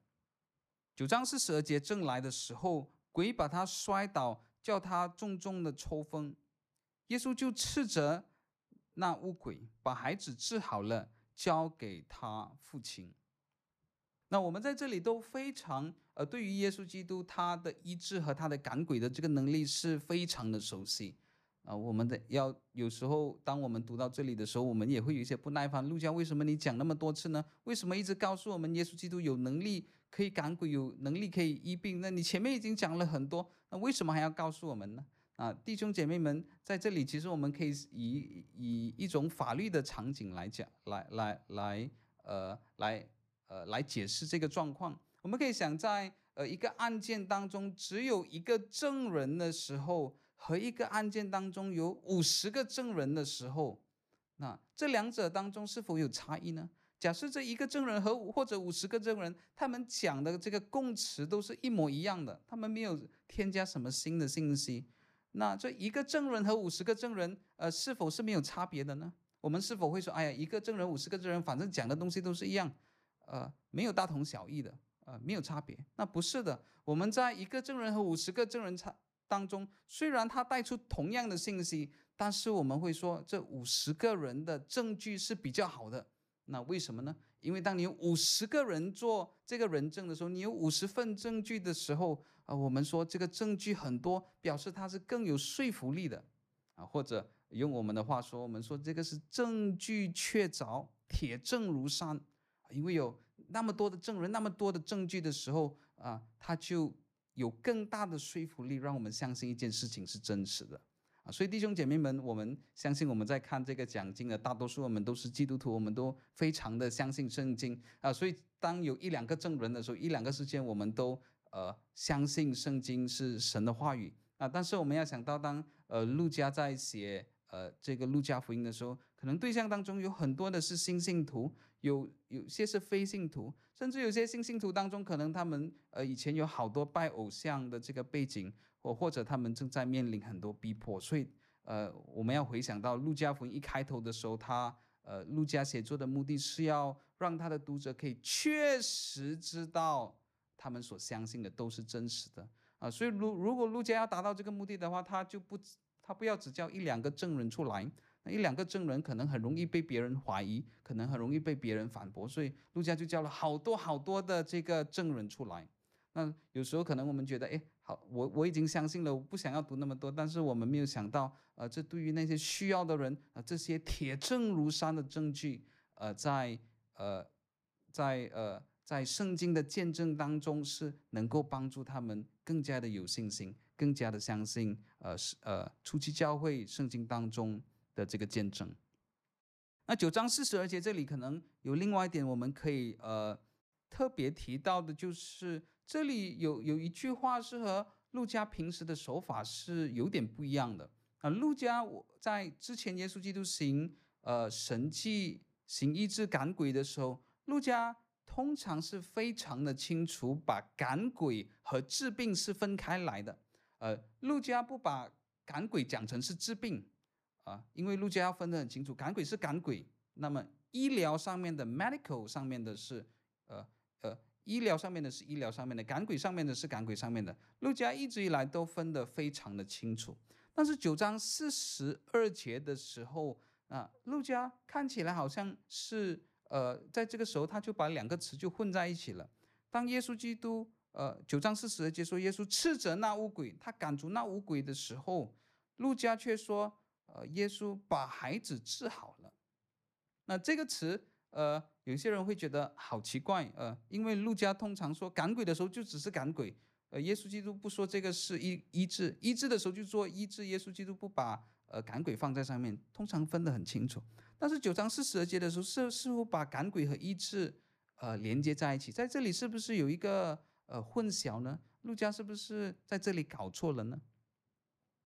九章四十二节正来的时候，鬼把他摔倒，叫他重重的抽风，耶稣就斥责那污鬼，把孩子治好了，交给他父亲。那我们在这里都非常。呃，对于耶稣基督他的医治和他的赶鬼的这个能力是非常的熟悉，啊，我们的要有时候当我们读到这里的时候，我们也会有一些不耐烦。路加，为什么你讲那么多次呢？为什么一直告诉我们耶稣基督有能力可以赶鬼，有能力可以医病？那你前面已经讲了很多，那为什么还要告诉我们呢？啊，弟兄姐妹们，在这里其实我们可以以以一种法律的场景来讲，来来来，呃，来呃来解释这个状况。我们可以想在呃一个案件当中只有一个证人的时候，和一个案件当中有五十个证人的时候，那这两者当中是否有差异呢？假设这一个证人和或者五十个证人，他们讲的这个供词都是一模一样的，他们没有添加什么新的信息，那这一个证人和五十个证人，呃，是否是没有差别的呢？我们是否会说，哎呀，一个证人五十个证人，反正讲的东西都是一样，呃，没有大同小异的？呃，没有差别。那不是的，我们在一个证人和五十个证人差当中，虽然他带出同样的信息，但是我们会说这五十个人的证据是比较好的。那为什么呢？因为当你有五十个人做这个人证的时候，你有五十份证据的时候，啊、我们说这个证据很多，表示它是更有说服力的。啊，或者用我们的话说，我们说这个是证据确凿，铁证如山，因为有。那么多的证人，那么多的证据的时候啊，他就有更大的说服力，让我们相信一件事情是真实的啊。所以弟兄姐妹们，我们相信我们在看这个讲经的大多数我们都是基督徒，我们都非常的相信圣经啊。所以当有一两个证人的时候，一两个事件，我们都呃相信圣经是神的话语啊。但是我们要想到当，当呃路加在写呃这个路加福音的时候，可能对象当中有很多的是新信徒，有有些是非信徒，甚至有些新信徒当中，可能他们呃以前有好多拜偶像的这个背景，或或者他们正在面临很多逼迫，所以呃我们要回想到路加福一开头的时候，他呃路加写作的目的是要让他的读者可以确实知道他们所相信的都是真实的啊，所以如如果路加要达到这个目的的话，他就不他不要只叫一两个证人出来。那一两个证人可能很容易被别人怀疑，可能很容易被别人反驳，所以路加就叫了好多好多的这个证人出来。那有时候可能我们觉得，哎，好，我我已经相信了，我不想要读那么多。但是我们没有想到，呃，这对于那些需要的人，呃，这些铁证如山的证据，呃，在呃在呃在圣经的见证当中，是能够帮助他们更加的有信心，更加的相信，呃是呃初期教会圣经当中。的这个见证，那九章四十二节这里可能有另外一点我们可以呃特别提到的，就是这里有有一句话是和陆家平时的手法是有点不一样的啊。陆家我在之前耶稣基督行呃神迹行医治赶鬼的时候，陆家通常是非常的清楚把赶鬼和治病是分开来的，呃，陆家不把赶鬼讲成是治病。啊，因为路加要分得很清楚，赶鬼是赶鬼，那么医疗上面的 medical 上面的是，呃呃，医疗上面的是医疗上面的，赶鬼上面的是赶鬼上面的。路加一直以来都分得非常的清楚，但是九章四十二节的时候，啊，路加看起来好像是，呃，在这个时候他就把两个词就混在一起了。当耶稣基督，呃，九章四十二节说耶稣斥责那污鬼，他赶逐那污鬼的时候，路加却说。呃，耶稣把孩子治好了。那这个词，呃，有些人会觉得好奇怪，呃，因为路加通常说赶鬼的时候就只是赶鬼，呃，耶稣基督不说这个是医医治，医治的时候就做医治，耶稣基督不把呃赶鬼放在上面，通常分得很清楚。但是九章四十二节的时候，似似乎把赶鬼和医治呃连接在一起，在这里是不是有一个呃混淆呢？路加是不是在这里搞错了呢？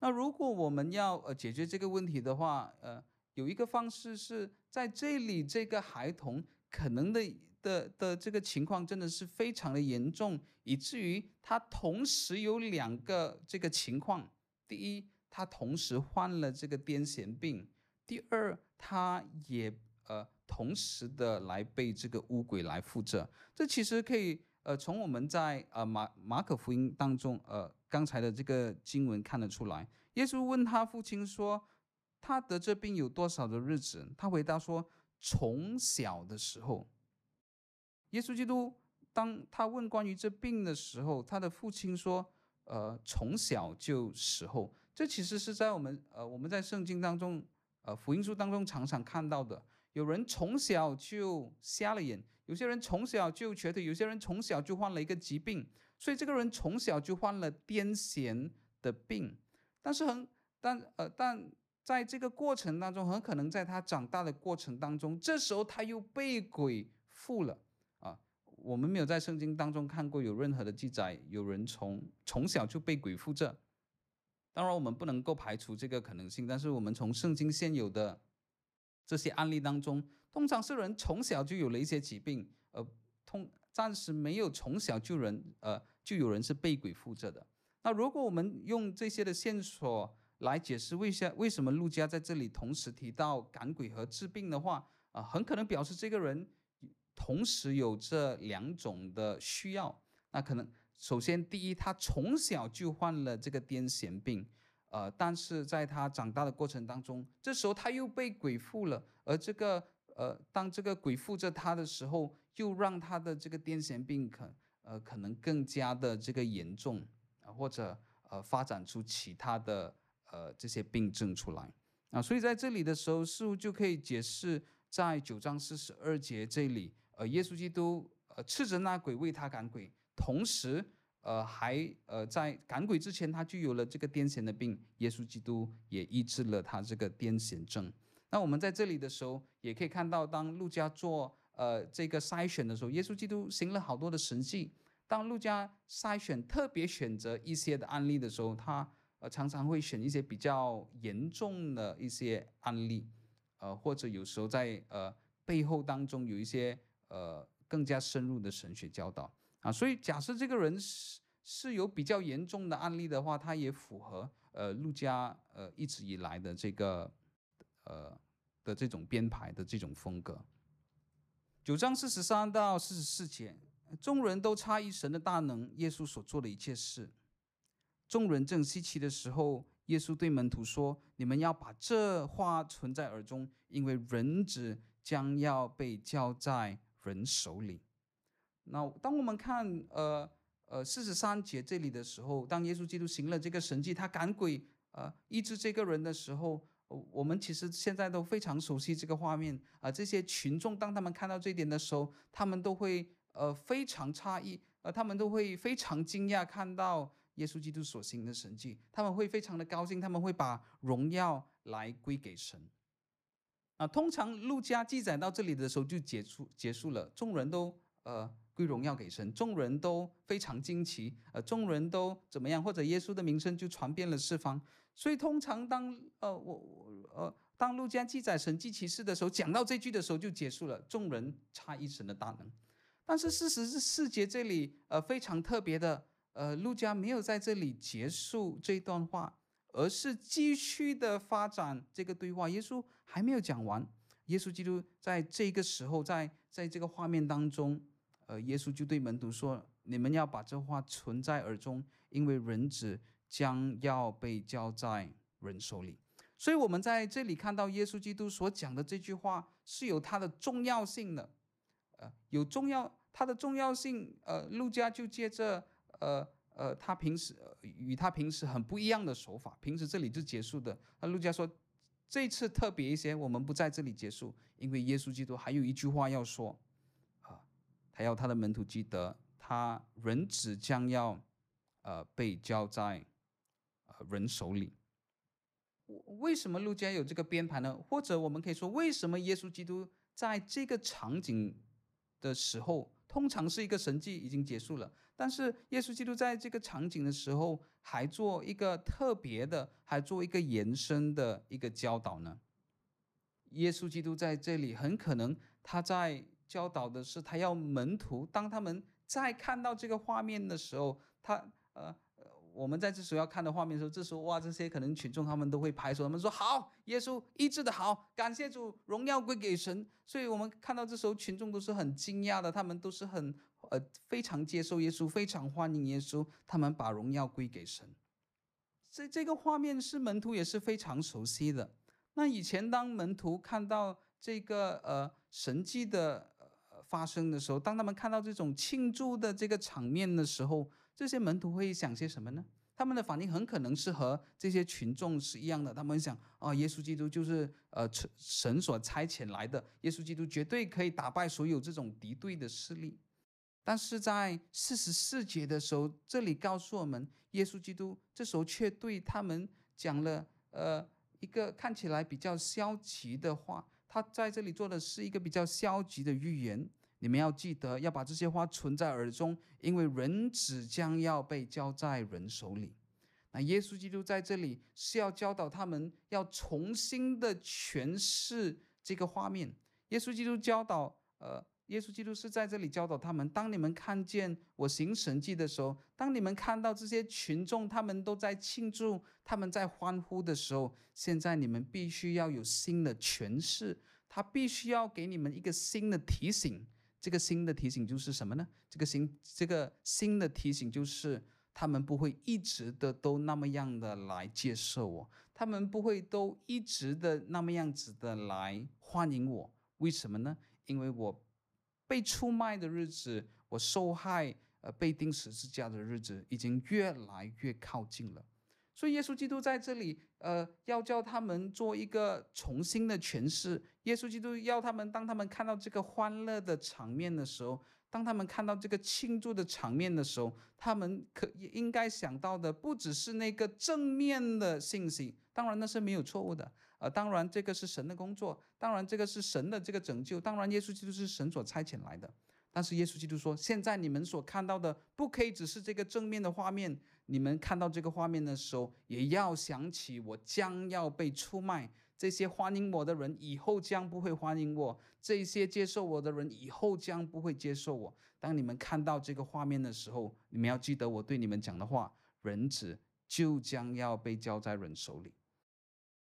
那如果我们要呃解决这个问题的话，呃，有一个方式是在这里，这个孩童可能的的的这个情况真的是非常的严重，以至于他同时有两个这个情况：第一，他同时患了这个癫痫病；第二，他也呃同时的来被这个污鬼来附着。这其实可以呃从我们在呃马马可福音当中呃。刚才的这个经文看得出来，耶稣问他父亲说：“他得这病有多少的日子？”他回答说：“从小的时候。”耶稣基督当他问关于这病的时候，他的父亲说：“呃，从小就时候。”这其实是在我们呃我们在圣经当中呃福音书当中常常看到的。有人从小就瞎了眼，有些人从小就瘸腿，有些人从小就患了一个疾病。所以这个人从小就患了癫痫的病，但是很但呃但在这个过程当中，很可能在他长大的过程当中，这时候他又被鬼附了啊。我们没有在圣经当中看过有任何的记载，有人从从小就被鬼附着。当然我们不能够排除这个可能性，但是我们从圣经现有的这些案例当中，通常是人从小就有了一些疾病，呃通暂时没有从小就人呃。就有人是被鬼附着的。那如果我们用这些的线索来解释为什为什么路加在这里同时提到赶鬼和治病的话，啊，很可能表示这个人同时有这两种的需要。那可能首先第一，他从小就患了这个癫痫病，呃，但是在他长大的过程当中，这时候他又被鬼附了，而这个呃，当这个鬼附着他的时候，又让他的这个癫痫病可。呃，可能更加的这个严重啊，或者呃发展出其他的呃这些病症出来啊，所以在这里的时候，似乎就可以解释在九章四十二节这里，呃，耶稣基督呃斥责那鬼为他赶鬼，同时呃还呃在赶鬼之前他就有了这个癫痫的病，耶稣基督也医治了他这个癫痫症。那我们在这里的时候，也可以看到，当路加做。呃，这个筛选的时候，耶稣基督行了好多的神迹，当路加筛选特别选择一些的案例的时候，他呃常常会选一些比较严重的一些案例，呃或者有时候在呃背后当中有一些呃更加深入的神学教导。啊，所以假设这个人是是有比较严重的案例的话，他也符合呃路加呃一直以来的这个呃的这种编排的这种风格。九章四十三到四十四节。众人都诧异神的大能，耶稣所做的一切事。众人正稀奇的时候，耶稣对门徒说：“你们要把这话存在耳中，因为人子将要被交在人手里。”那当我们看呃呃四十三节这里的时候，当耶稣基督行了这个神迹，他赶鬼呃医治这个人的时候，我们其实现在都非常熟悉这个画面啊、这些群众当他们看到这一点的时候，他们都会。呃，非常诧异，呃，他们都会非常惊讶看到耶稣基督所行的神迹，他们会非常的高兴，他们会把荣耀来归给神。啊，通常路加记载到这里的时候就结束结束了，众人都呃归荣耀给神，众人都非常惊奇，呃，众人都怎么样，或者耶稣的名声就传遍了四方。所以通常当呃我呃当路加记载神迹奇事的时候，讲到这句的时候就结束了，众人诧异神的大能。但是事实是四节这里，呃，非常特别的，呃，路加没有在这里结束这段话，而是继续的发展这个对话。耶稣还没有讲完，耶稣基督在这个时候，在在这个画面当中，呃，耶稣就对门徒说：“你们要把这话存在耳中，因为人子将要被交在人手里。”所以，我们在这里看到耶稣基督所讲的这句话是有它的重要性的。呃有重要，它的重要性，呃，路加就借着，呃呃，他平时与他平时很不一样的手法，平时这里就结束的。那路加说，这次特别一些，我们不在这里结束，因为耶稣基督还有一句话要说，他要他的门徒记得，他人子将要，呃，被交在，呃，人手里。为什么路加有这个编排呢？或者我们可以说，为什么耶稣基督在这个场景？的时候，通常是一个神迹已经结束了，但是耶稣基督在这个场景的时候，还做一个特别的，还做一个延伸的一个教导呢。耶稣基督在这里很可能他在教导的是，他要门徒，当他们再看到这个画面的时候，他呃。我们在这时候要看的画面的时候，这时候哇，这些可能群众他们都会拍手，他们说好，耶稣医治的好，感谢主，荣耀归给神。所以我们看到这时候群众都是很惊讶的，他们都是很呃非常接受耶稣，非常欢迎耶稣，他们把荣耀归给神。这这个画面是门徒也是非常熟悉的。那以前当门徒看到这个呃神迹的发生的时候，当他们看到这种庆祝的这个场面的时候，这些门徒会想些什么呢？他们的反应很可能是和这些群众是一样的。他们想啊、哦，耶稣基督就是呃神所差遣来的，耶稣基督绝对可以打败所有这种敌对的势力。但是在四十四节的时候，这里告诉我们，耶稣基督这时候却对他们讲了呃一个看起来比较消极的话。他在这里做的是一个比较消极的预言。你们要记得，要把这些话存在耳中，因为人子将要被交在人手里。那耶稣基督在这里是要教导他们，要重新的诠释这个画面。耶稣基督教导，呃，耶稣基督是在这里教导他们：当你们看见我行神迹的时候，当你们看到这些群众他们都在庆祝、他们在欢呼的时候，现在你们必须要有新的诠释，他必须要给你们一个新的提醒。这个新的提醒就是什么呢？这个新这个新的提醒就是，他们不会一直的都那么样的来接受我，他们不会都一直的那么样子的来欢迎我。为什么呢？因为我被出卖的日子，我受害呃被钉十字架的日子，已经越来越靠近了。所以耶稣基督在这里，呃，要叫他们做一个重新的诠释。耶稣基督要他们，当他们看到这个欢乐的场面的时候，当他们看到这个庆祝的场面的时候，他们可应该想到的不只是那个正面的信息，当然那是没有错误的。呃，当然这个是神的工作，当然这个是神的这个拯救，当然耶稣基督是神所差遣来的。但是耶稣基督说，现在你们所看到的不可以只是这个正面的画面，你们看到这个画面的时候，也要想起我将要被出卖。这些欢迎我的人以后将不会欢迎我，这些接受我的人以后将不会接受我。当你们看到这个画面的时候，你们要记得我对你们讲的话：人子就将要被交在人手里。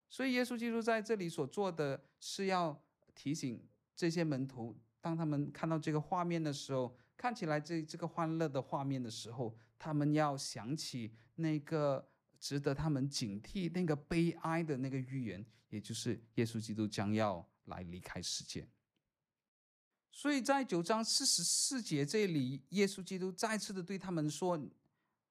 所以，耶稣基督在这里所做的是要提醒这些门徒，当他们看到这个画面的时候，看起来这这个欢乐的画面的时候，他们要想起那个。值得他们警惕那个悲哀的那个预言，也就是耶稣基督将要来离开世界。所以在九章四十四节这里，耶稣基督再次的对他们说：“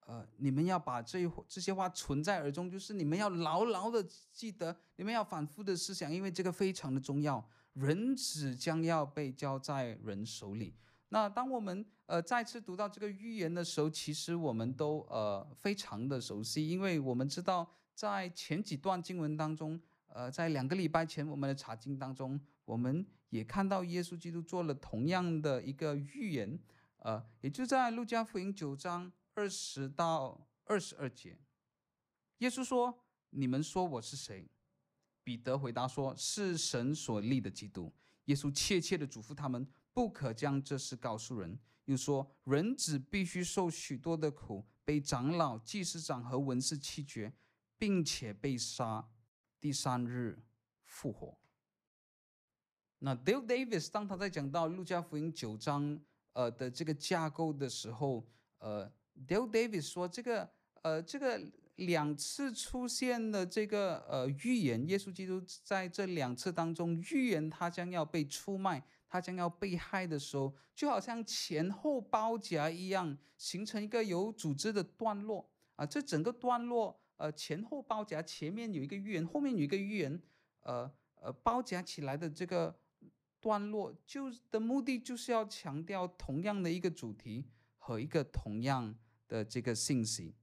呃，你们要把这这些话存在耳中，就是你们要牢牢的记得，你们要反复的思想，因为这个非常的重要。人子将要被交在人手里。”那当我们呃再次读到这个预言的时候，其实我们都呃非常的熟悉，因为我们知道在前几段经文当中，呃，在两个礼拜前我们的查经当中，我们也看到耶稣基督做了同样的一个预言，呃，也就在路加福音九章二十到二十二节，耶稣说：“你们说我是谁？”彼得回答说：“是神所立的基督。”耶稣切切的嘱咐他们。不可将这事告诉人。又说，人子必须受许多的苦，被长老、祭司长和文士弃绝，并且被杀，第三日复活。那 Dale Davis 当他在讲到路加福音九章呃的这个架构的时候，呃，Dale Davis 说这个呃这个两次出现的这个呃预言，耶稣基督在这两次当中预言他将要被出卖。他将要被害的时候，就好像前后包夹一样，形成一个有组织的段落啊。这整个段落，呃，前后包夹，前面有一个预言，后面有一个预言，呃呃，包夹起来的这个段落，就的目的就是要强调同样的一个主题和一个同样的这个信息。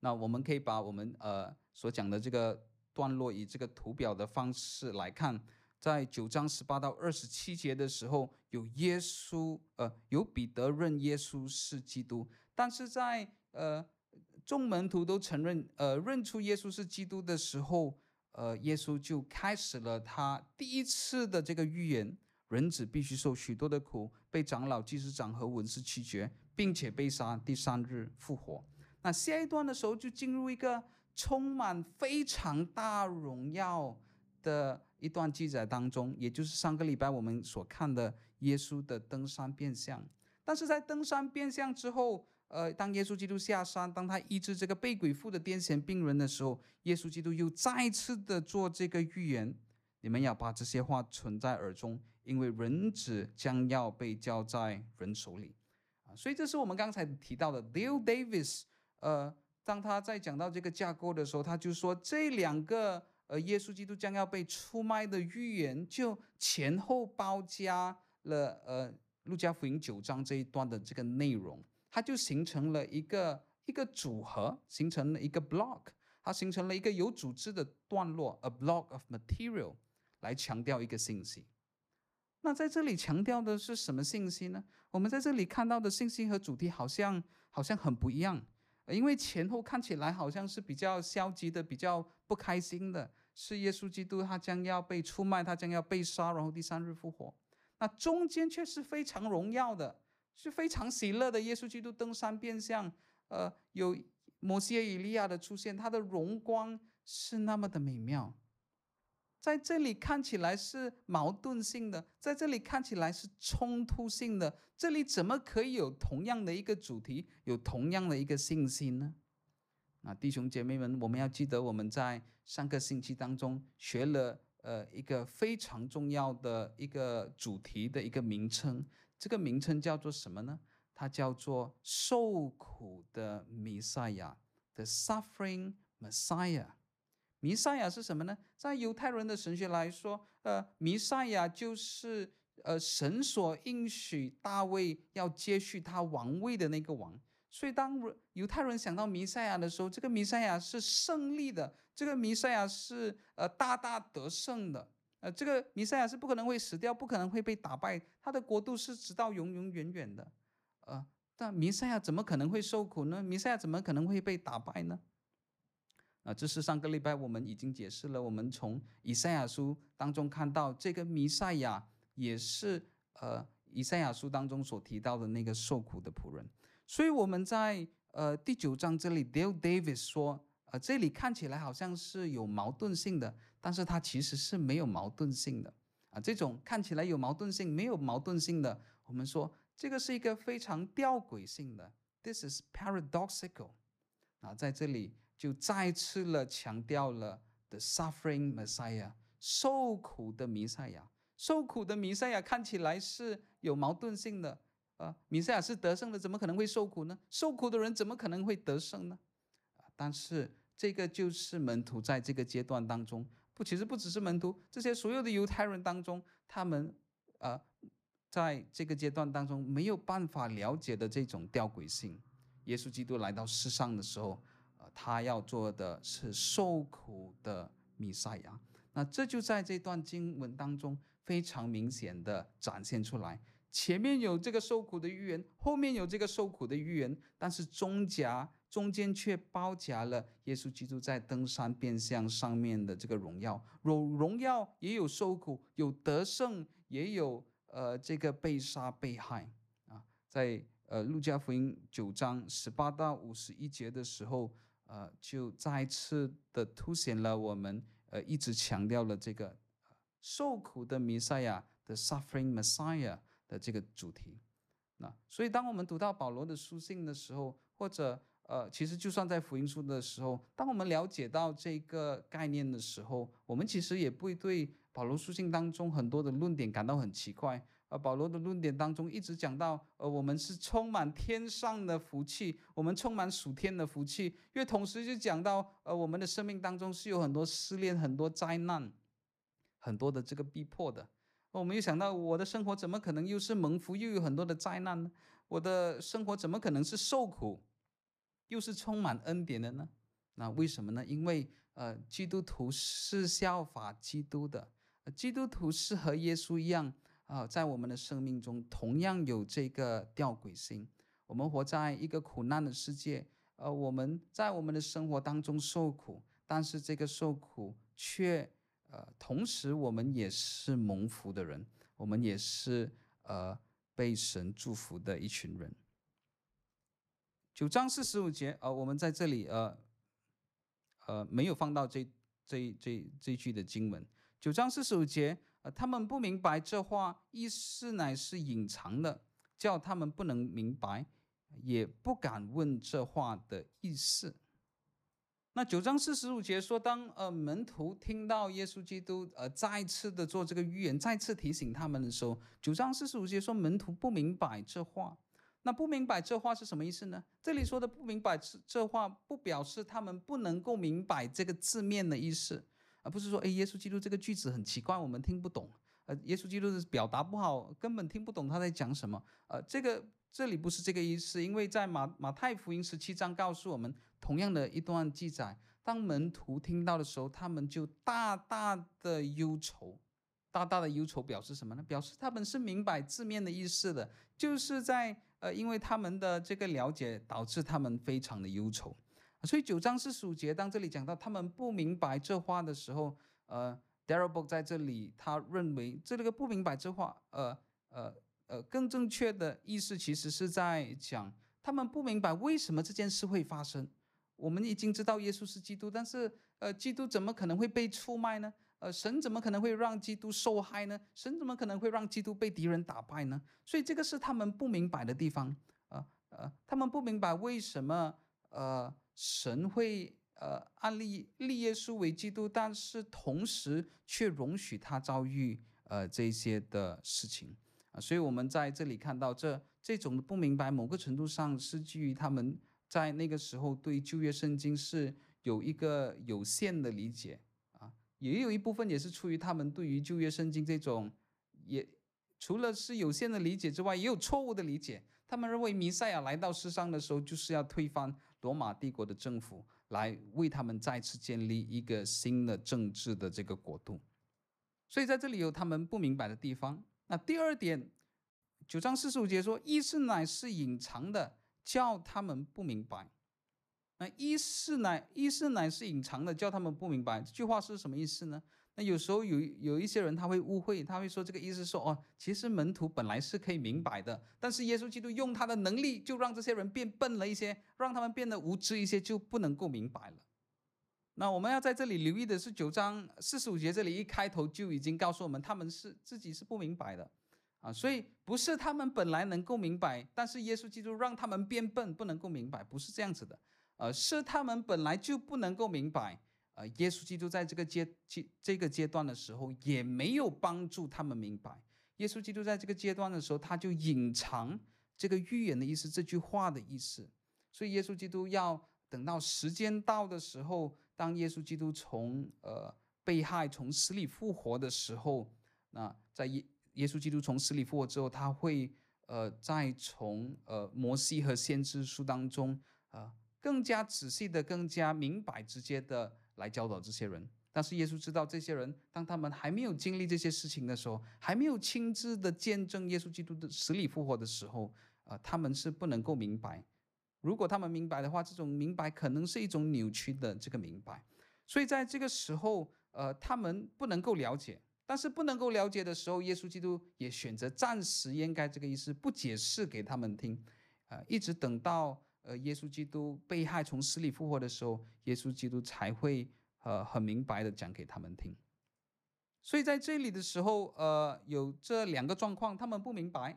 那我们可以把我们呃所讲的这个段落以这个图表的方式来看。在九章十八到二十七节的时候，有耶稣，呃，有彼得认耶稣是基督，但是在呃众门徒都承认，呃认出耶稣是基督的时候，呃耶稣就开始了他第一次的这个预言：人子必须受许多的苦，被长老、祭司长和文士弃绝，并且被杀，第三日复活。那下一段的时候就进入一个充满非常大荣耀的。一段记载当中，也就是上个礼拜我们所看的耶稣的登山变相。但是在登山变相之后，呃，当耶稣基督下山，当他医治这个被鬼附的癫痫病人的时候，耶稣基督又再次的做这个预言：你们要把这些话存在耳中，因为人子将要被交在人手里。啊，所以这是我们刚才提到的 Dale Davis。呃，当他在讲到这个架构的时候，他就说这两个。而耶稣基督将要被出卖的预言，就前后包夹了呃路加福音九章这一段的这个内容，它就形成了一个一个组合，形成了一个 block，它形成了一个有组织的段落，a block of material，来强调一个信息。那在这里强调的是什么信息呢？我们在这里看到的信息和主题好像好像很不一样，因为前后看起来好像是比较消极的，比较不开心的。是耶稣基督，他将要被出卖，他将要被杀，然后第三日复活。那中间却是非常荣耀的，是非常喜乐的。耶稣基督登山变相，呃，有摩西、以利亚的出现，他的荣光是那么的美妙。在这里看起来是矛盾性的，在这里看起来是冲突性的。这里怎么可以有同样的一个主题，有同样的一个信息呢？那弟兄姐妹们，我们要记得我们在上个星期当中学了呃一个非常重要的一个主题的一个名称，这个名称叫做什么呢？它叫做受苦的弥赛亚，The Suffering Messiah。弥赛亚是什么呢？在犹太人的神学来说，呃，弥赛亚就是呃神所应许大卫要接续他王位的那个王。所以，当犹太人想到弥赛亚的时候，这个弥赛亚是胜利的，这个弥赛亚是呃大大得胜的。呃，这个弥赛亚是不可能会死掉，不可能会被打败，他的国度是直到永永远远的。呃，但弥赛亚怎么可能会受苦呢？弥赛亚怎么可能会被打败呢？啊、这是上个礼拜我们已经解释了。我们从以赛亚书当中看到，这个弥赛亚也是呃以赛亚书当中所提到的那个受苦的仆人。所以我们在呃第九章这里，Dale Davis 说，呃，这里看起来好像是有矛盾性的。但是它其实是没有矛盾性的啊，这种看起来有矛盾性、没有矛盾性的，我们说这个是一个非常吊诡性的，This is paradoxical。啊，在这里就再次了强调了 the suffering Messiah，受苦的弥赛亚，受苦的弥赛亚看起来是有矛盾性的啊，弥赛亚是得胜的，怎么可能会受苦呢？受苦的人怎么可能会得胜呢？啊，但是这个就是门徒在这个阶段当中。不，其实不只是门徒，这些所有的犹太人当中，他们呃，在这个阶段当中没有办法了解的这种吊诡性。耶稣基督来到世上的时候，呃，他要做的是受苦的弥赛亚。那这就在这段经文当中非常明显的展现出来。前面有这个受苦的预言，后面有这个受苦的预言，但是中夹。中间却包夹了耶稣基督在登山变相上面的这个荣耀，有荣耀也有受苦，有得胜也有呃这个被杀被害啊，在呃路加福音九章十八到五十一节的时候，呃就再次的凸显了我们呃一直强调了这个受苦的弥赛亚的 suffering Messiah 的这个主题。那所以当我们读到保罗的书信的时候，或者呃，其实就算在福音书的时候，当我们了解到这个概念的时候，我们其实也不会对保罗书信当中很多的论点感到很奇怪。呃，保罗的论点当中一直讲到，呃，我们是充满天上的福气，我们充满属天的福气，因为同时就讲到，呃，我们的生命当中是有很多试炼、很多灾难、很多的这个逼迫的。我们又想到，我的生活怎么可能又是蒙福，又有很多的灾难呢？我的生活怎么可能是受苦？又是充满恩典的呢？那为什么呢？因为呃，基督徒是效法基督的，基督徒是和耶稣一样啊、在我们的生命中同样有这个吊诡性。我们活在一个苦难的世界，呃，我们在我们的生活当中受苦，但是这个受苦却呃，同时我们也是蒙福的人，我们也是呃被神祝福的一群人。九章四十五节，呃，我们在这里，呃，呃，没有放到这这这这句的经文。九章四十五节，呃，他们不明白这话意思乃是隐藏的，叫他们不能明白，也不敢问这话的意思。那九章四十五节说，当呃门徒听到耶稣基督呃再次的做这个预言，再次提醒他们的时候，九章四十五节说门徒不明白这话。那不明白这话是什么意思呢？这里说的不明白这这话，不表示他们不能够明白这个字面的意思，而不是说，哎，耶稣基督这个句子很奇怪，我们听不懂。耶稣基督的表达不好，根本听不懂他在讲什么。呃，这个这里不是这个意思，因为在马马太福音十七章告诉我们同样的一段记载，当门徒听到的时候，他们就大大的忧愁。大大的忧愁表示什么呢？表示他们是明白字面的意思的，就是在呃，因为他们的这个了解导致他们非常的忧愁。所以九章四十五节，当这里讲到他们不明白这话的时候，呃 Darrell 在这里他认为这个不明白这话，呃呃呃，更正确的意思其实是在讲他们不明白为什么这件事会发生。我们已经知道耶稣是基督，但是呃，基督怎么可能会被出卖呢？呃，神怎么可能会让基督受害呢？神怎么可能会让基督被敌人打败呢？所以这个是他们不明白的地方。呃呃，他们不明白为什么呃神会呃按立立耶稣为基督，但是同时却容许他遭遇呃这些的事情啊。所以我们在这里看到这这种不明白，某个程度上是基于他们在那个时候对旧约圣经是有一个有限的理解啊。也有一部分也是出于他们对于旧约圣经这种，也除了是有限的理解之外，也有错误的理解。他们认为弥赛亚来到世上的时候，就是要推翻罗马帝国的政府，来为他们再次建立一个新的政治的这个国度。所以在这里有他们不明白的地方。那第二点，九章四十五节说，意思乃是隐藏的，叫他们不明白。那意思乃意思乃是隐藏的，叫他们不明白。这句话是什么意思呢？那有时候有有一些人他会误会，他会说这个意思说哦，其实门徒本来是可以明白的，但是耶稣基督用他的能力就让这些人变笨了一些，让他们变得无知一些，就不能够明白了。那我们要在这里留意的是九章四十五节这里一开头就已经告诉我们，他们是自己是不明白的啊，所以不是他们本来能够明白，但是耶稣基督让他们变笨，不能够明白，不是这样子的，呃，是他们本来就不能够明白。耶稣基督在这个阶阶这个阶段的时候，也没有帮助他们明白。耶稣基督在这个阶段的时候，他就隐藏这个预言的意思，这句话的意思。所以，耶稣基督要等到时间到的时候，当耶稣基督从呃被害、从死里复活的时候，那在耶耶稣基督从死里复活之后，他会呃再从呃摩西和先知书当中呃更加仔细的、更加明白、直接的。来教导这些人，但是耶稣知道这些人，当他们还没有经历这些事情的时候，还没有亲自的见证耶稣基督的死里复活的时候，呃，他们是不能够明白。如果他们明白的话，这种明白可能是一种扭曲的这个明白。所以在这个时候，呃，他们不能够了解。但是不能够了解的时候，耶稣基督也选择暂时掩盖这个意思，不解释给他们听，呃，一直等到。呃，耶稣基督被害从死里复活的时候，耶稣基督才会呃很明白的讲给他们听。所以在这里的时候，呃，有这两个状况，他们不明白。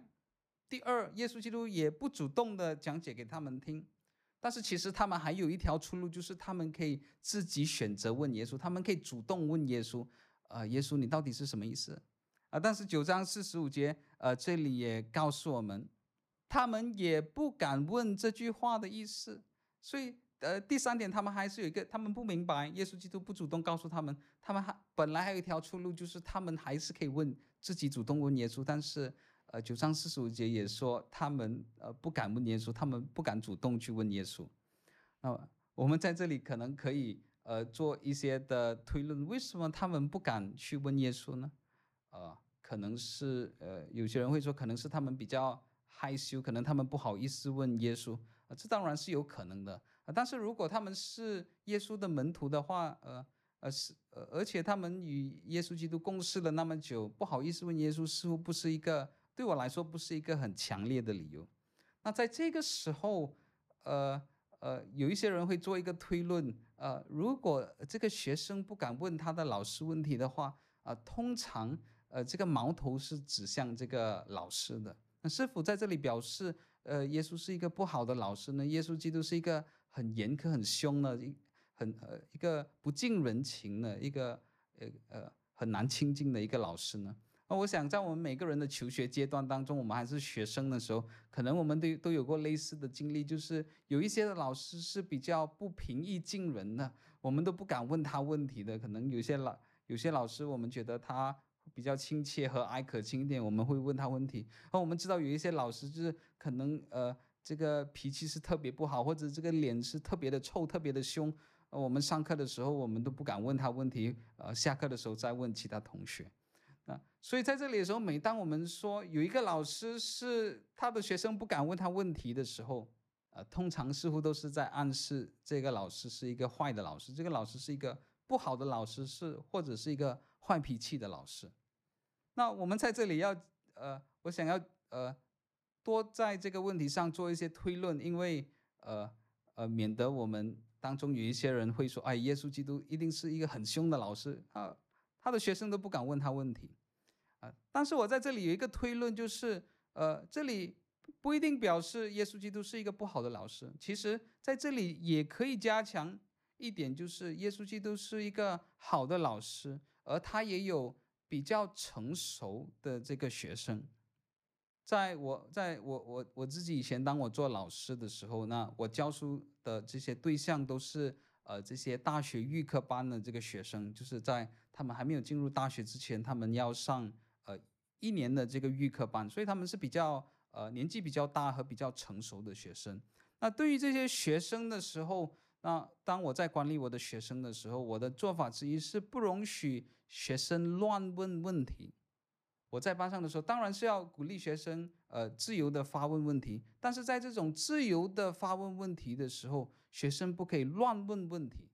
第二，耶稣基督也不主动的讲解给他们听。但是其实他们还有一条出路，就是他们可以自己选择问耶稣，他们可以主动问耶稣，呃，耶稣你到底是什么意思？啊、但是九章四十五节，呃，这里也告诉我们。他们也不敢问这句话的意思，所以，呃，第三点，他们还是有一个，他们不明白，耶稣基督不主动告诉他们，他们还本来还有一条出路，就是他们还是可以问自己主动问耶稣，但是，呃，九章四十五节也说他们呃不敢问耶稣，他们不敢主动去问耶稣。那我们在这里可能可以呃做一些的推论，为什么他们不敢去问耶稣呢？呃，可能是呃有些人会说，可能是他们比较。害羞，可能他们不好意思问耶稣，啊，这当然是有可能的，啊，但是如果他们是耶稣的门徒的话，呃，呃是，呃，而且他们与耶稣基督共事了那么久，不好意思问耶稣，似乎不是一个对我来说不是一个很强烈的理由。那在这个时候，呃呃，有一些人会做一个推论，呃，如果这个学生不敢问他的老师问题的话，啊，呃，通常，呃，这个矛头是指向这个老师的。师傅在这里表示，呃，耶稣是一个不好的老师呢？耶稣基督是一个很严苛、很凶的，一很呃一个不近人情的一个呃呃很难亲近的一个老师呢？那我想在我们每个人的求学阶段当中，我们还是学生的时候，可能我们都都有过类似的经历，就是有一些的老师是比较不平易近人的，我们都不敢问他问题的。可能有些老有些老师，我们觉得他。比较亲切和蔼可亲一点，我们会问他问题。而我们知道有一些老师就是可能呃这个脾气是特别不好，或者这个脸是特别的臭、特别的凶。我们上课的时候我们都不敢问他问题，呃，下课的时候再问其他同学。啊，所以在这里的时候，每当我们说有一个老师是他的学生不敢问他问题的时候，呃，通常似乎都是在暗示这个老师是一个坏的老师，这个老师是一个不好的老师，是或者是一个。坏脾气的老师，那我们在这里要呃，我想要呃，多在这个问题上做一些推论，因为呃呃，免得我们当中有一些人会说，哎，耶稣基督一定是一个很凶的老师啊，他的学生都不敢问他问题啊。但是我在这里有一个推论，就是呃，这里不一定表示耶稣基督是一个不好的老师，其实在这里也可以加强一点，就是耶稣基督是一个好的老师。而他也有比较成熟的这个学生，在我在我我我自己以前当我做老师的时候，那我教书的这些对象都是呃这些大学预科班的这个学生，就是在他们还没有进入大学之前，他们要上呃一年的这个预科班，所以他们是比较呃年纪比较大和比较成熟的学生。那对于这些学生的时候，那当我在管理我的学生的时候，我的做法之一是不容许学生乱问问题。我在班上的时候，当然是要鼓励学生，呃，自由的发问问题。但是在这种自由的发问问题的时候，学生不可以乱问问题。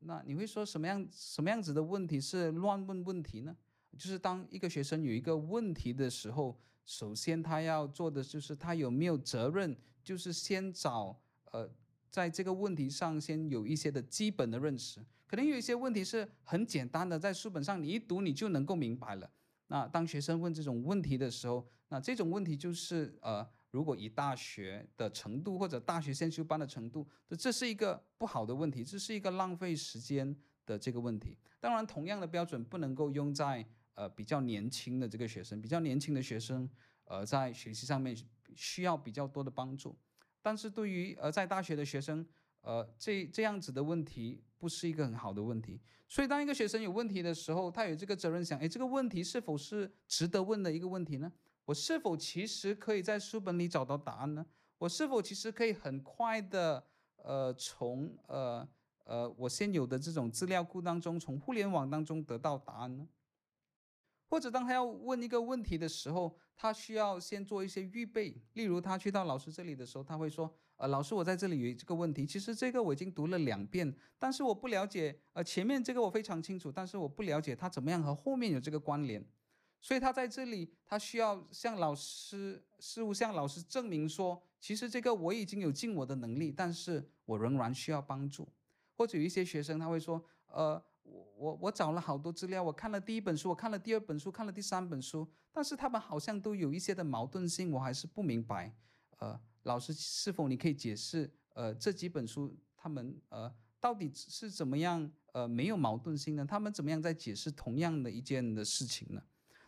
那你会说什么样什么样子的问题是乱问问题呢？就是当一个学生有一个问题的时候，首先他要做的就是他有没有责任，就是先找，呃，在这个问题上先有一些的基本的认识。可能有一些问题是很简单的，在书本上你一读你就能够明白了。那当学生问这种问题的时候，那这种问题就是呃，如果以大学的程度或者大学先修班的程度，这是一个不好的问题，这是一个浪费时间的这个问题。当然，同样的标准不能够用在呃比较年轻的这个学生，比较年轻的学生呃在学习上面需要比较多的帮助。但是对于呃在大学的学生，呃这这样子的问题不是一个很好的问题。所以，当一个学生有问题的时候，他有这个责任想：哎，这个问题是否是值得问的一个问题呢？我是否其实可以在书本里找到答案呢？我是否其实可以很快的，呃，从呃呃我现有的这种资料库当中，从互联网当中得到答案呢？或者，当他要问一个问题的时候，他需要先做一些预备，例如他去到老师这里的时候，他会说。呃，老师，我在这里有这个问题。其实这个我已经读了两遍，但是我不了解。呃，前面这个我非常清楚，但是我不了解它怎么样和后面有这个关联。所以他在这里，他需要向老师，似乎向老师证明说，其实这个我已经有尽我的能力，但是我仍然需要帮助。或者有一些学生他会说，呃，我我我找了好多资料，我看了第一本书，我看了第二本书，看了第三本书，但是他们好像都有一些的矛盾性，我还是不明白。呃。老师，是否你可以解释，呃，这几本书他们呃到底是怎么样呃没有矛盾性呢？他们怎么样在解释同样的一件的事情呢？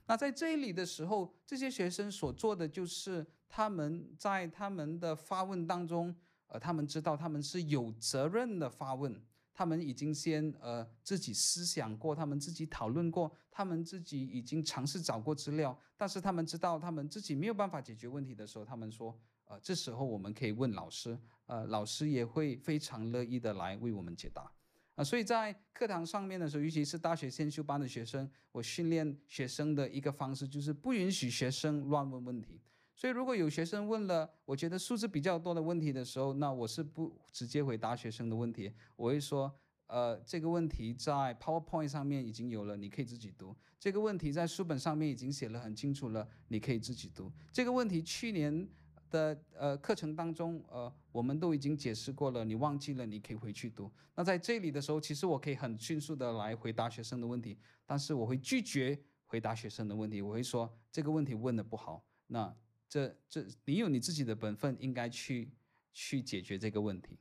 那在这里的时候，这些学生所做的就是他们在他们的发问当中，呃，他们知道他们是有责任的发问，他们已经先呃自己思想过，他们自己讨论过，他们自己已经尝试找过资料，但是他们知道他们自己没有办法解决问题的时候，他们说。这时候我们可以问老师，呃，老师也会非常乐意的来为我们解答。啊、所以在课堂上面的时候，尤其是大学先修班的学生，我训练学生的一个方式就是不允许学生乱问问题。所以如果有学生问了我觉得数字比较多的问题的时候，那我是不直接回答学生的问题，我会说，呃，这个问题在 PowerPoint 上面已经有了，你可以自己读。这个问题在书本上面已经写了很清楚了，你可以自己读。这个问题去年。的呃课程当中，呃，我们都已经解释过了，你忘记了，你可以回去读。那在这里的时候，其实我可以很迅速的来回答学生的问题，但是我会拒绝回答学生的问题，我会说这个问题问的不好，那这这你有你自己的本分，应该去去解决这个问题。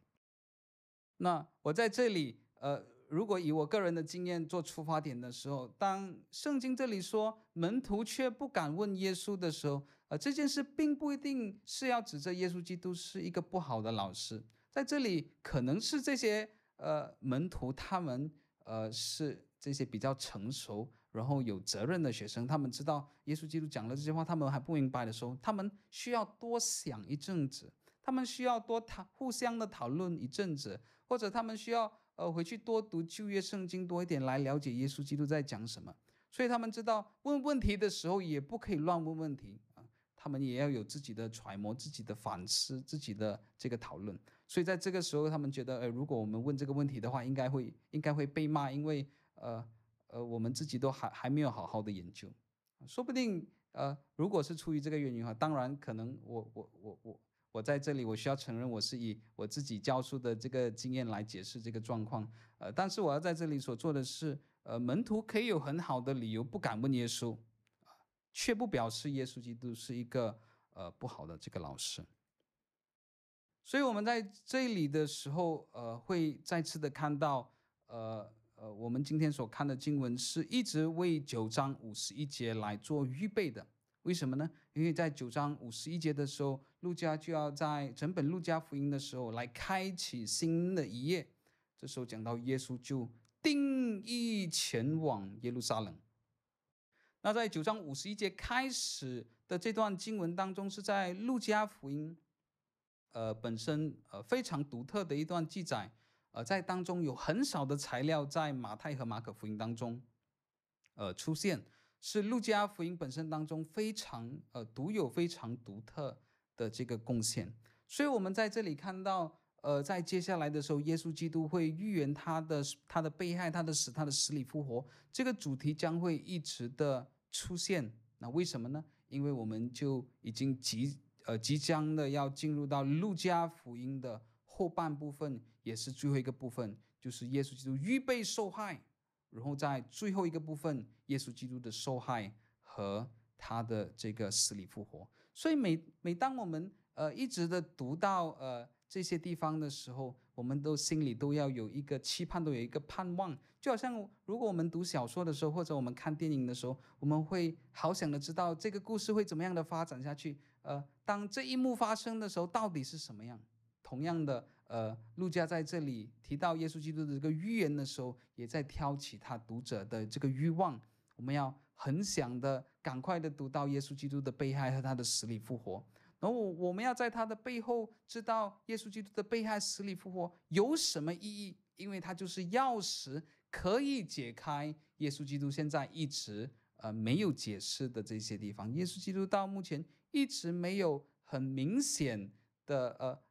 那我在这里，呃，如果以我个人的经验做出发点的时候，当圣经这里说门徒却不敢问耶稣的时候。呃，这件事并不一定是要指责耶稣基督是一个不好的老师，在这里可能是这些呃门徒他们呃是这些比较成熟然后有责任的学生，他们知道耶稣基督讲了这些话，他们还不明白的时候，他们需要多想一阵子，他们需要多讨互相的讨论一阵子，或者他们需要呃回去多读旧约圣经多一点来了解耶稣基督在讲什么，所以他们知道问问题的时候也不可以乱问问题啊。他们也要有自己的揣摩、自己的反思、自己的这个讨论，所以在这个时候，他们觉得，呃，如果我们问这个问题的话，应该会应该会被骂，因为呃呃，我们自己都还还没有好好的研究，说不定呃，如果是出于这个原因的话，当然可能我我我我我在这里，我需要承认，我是以我自己教书的这个经验来解释这个状况，呃，但是我要在这里所做的是，呃，门徒可以有很好的理由不敢问耶稣。却不表示耶稣基督是一个呃不好的这个老师，所以我们在这里的时候，呃，会再次的看到，呃呃，我们今天所看的经文是一直为九章五十一节来做预备的。为什么呢？因为在九章五十一节的时候，路加就要在整本路加福音的时候来开启新的一页。这时候讲到耶稣就定义前往耶路撒冷。那在九章五十一节开始的这段经文当中，是在路加福音，呃，本身呃非常独特的一段记载，呃，在当中有很少的材料在马太和马可福音当中，呃出现，是路加福音本身当中非常呃独有、非常独特的这个贡献。所以，我们在这里看到，呃，在接下来的时候，耶稣基督会预言他的他的被害、他的死、他的死里复活，这个主题将会一直的出现。那为什么呢？因为我们就已经即呃即将的要进入到路加福音的后半部分，也是最后一个部分，就是耶稣基督预备受害。然后在最后一个部分，耶稣基督的受害和他的这个死里复活。所以每每当我们呃一直的读到呃这些地方的时候，我们都心里都要有一个期盼，都有一个盼望。就好像如果我们读小说的时候，或者我们看电影的时候，我们会好想的知道这个故事会怎么样的发展下去。呃，当这一幕发生的时候，到底是什么样？同样的。呃，路加在这里提到耶稣基督的这个预言的时候，也在挑起他读者的这个欲望。我们要很想的赶快的读到耶稣基督的被害和他的死里复活。然后我我们要在他的背后知道耶稣基督的被害、死里复活有什么意义，因为他就是钥匙，可以解开耶稣基督现在一直呃没有解释的这些地方。耶稣基督到目前一直没有很明显的呃。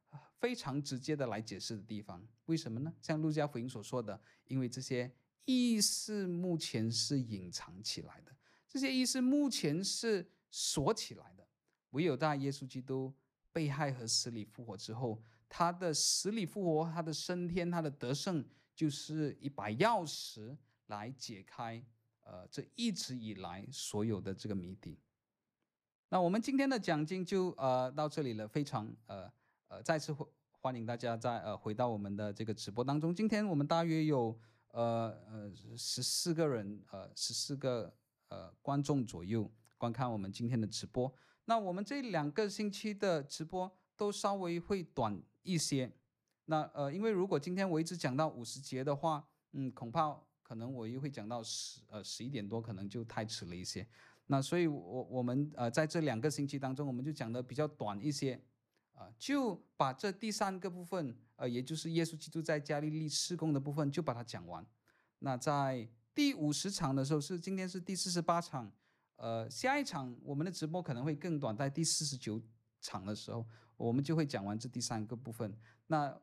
非常直接的来解释的地方，为什么呢？像路加福音所说的，因为这些意思目前是隐藏起来的，这些意思目前是锁起来的。唯有在耶稣基督被害和死里复活之后，他的死里复活，他的升天，他的得胜，就是一把钥匙来解开呃这一直以来所有的这个谜底。那我们今天的讲经就呃到这里了，非常呃。呃，再次欢欢迎大家再呃回到我们的这个直播当中。今天我们大约有呃呃十四个人，呃十四个呃观众左右观看我们今天的直播。那我们这两个星期的直播都稍微会短一些。那呃，因为如果今天我一直讲到五十节的话，嗯，恐怕可能我又会讲到十呃十一点多，可能就太迟了一些。那所以我我们呃在这两个星期当中，我们就讲的比较短一些。啊，就把这第三个部分，呃，也就是耶稣基督在加利利事工的部分，就把它讲完。那在第五十场的时候，是今天是第四十八场，呃，下一场我们的直播可能会更短，在第四十九场的时候，我们就会讲完这第三个部分。那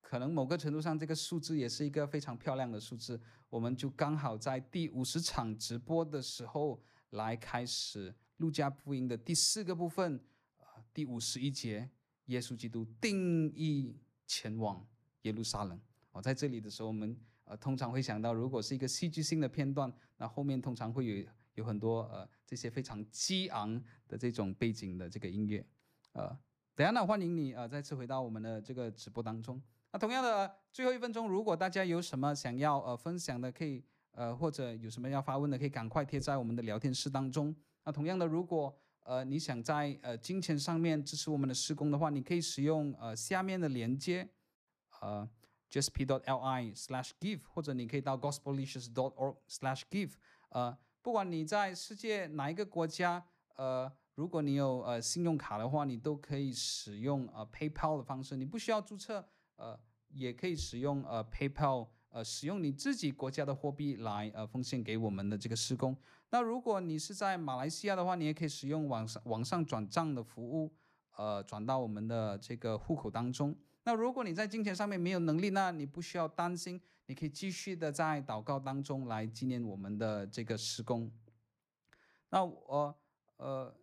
可能某个程度上，这个数字也是一个非常漂亮的数字，我们就刚好在第五十场直播的时候来开始路加福音的第四个部分，呃，第五十一节。耶稣基督定义前往耶路撒冷。我在这里的时候，我们呃通常会想到，如果是一个戏剧性的片段，那后面通常会有有很多呃这些非常激昂的这种背景的这个音乐。呃，等下呢，欢迎你呃再次回到我们的这个直播当中。那同样的，最后一分钟，如果大家有什么想要呃分享的，可以呃或者有什么要发问的，可以赶快贴在我们的聊天室当中。那同样的，如果呃，你想在呃金钱上面支持我们的施工的话，你可以使用呃下面的连接，呃，justp.li/give，或者你可以到 gospellicious.dot.org/slash/give。呃，不管你在世界哪一个国家，呃，如果你有呃信用卡的话，你都可以使用呃 PayPal 的方式，你不需要注册，呃，也可以使用呃 PayPal，呃，使用你自己国家的货币来呃奉献给我们的这个施工。那如果你是在马来西亚的话，你也可以使用网上网上转账的服务，呃，转到我们的这个户口当中。那如果你在金钱上面没有能力，那你不需要担心，你可以继续的在祷告当中来纪念我们的这个施工。那我呃，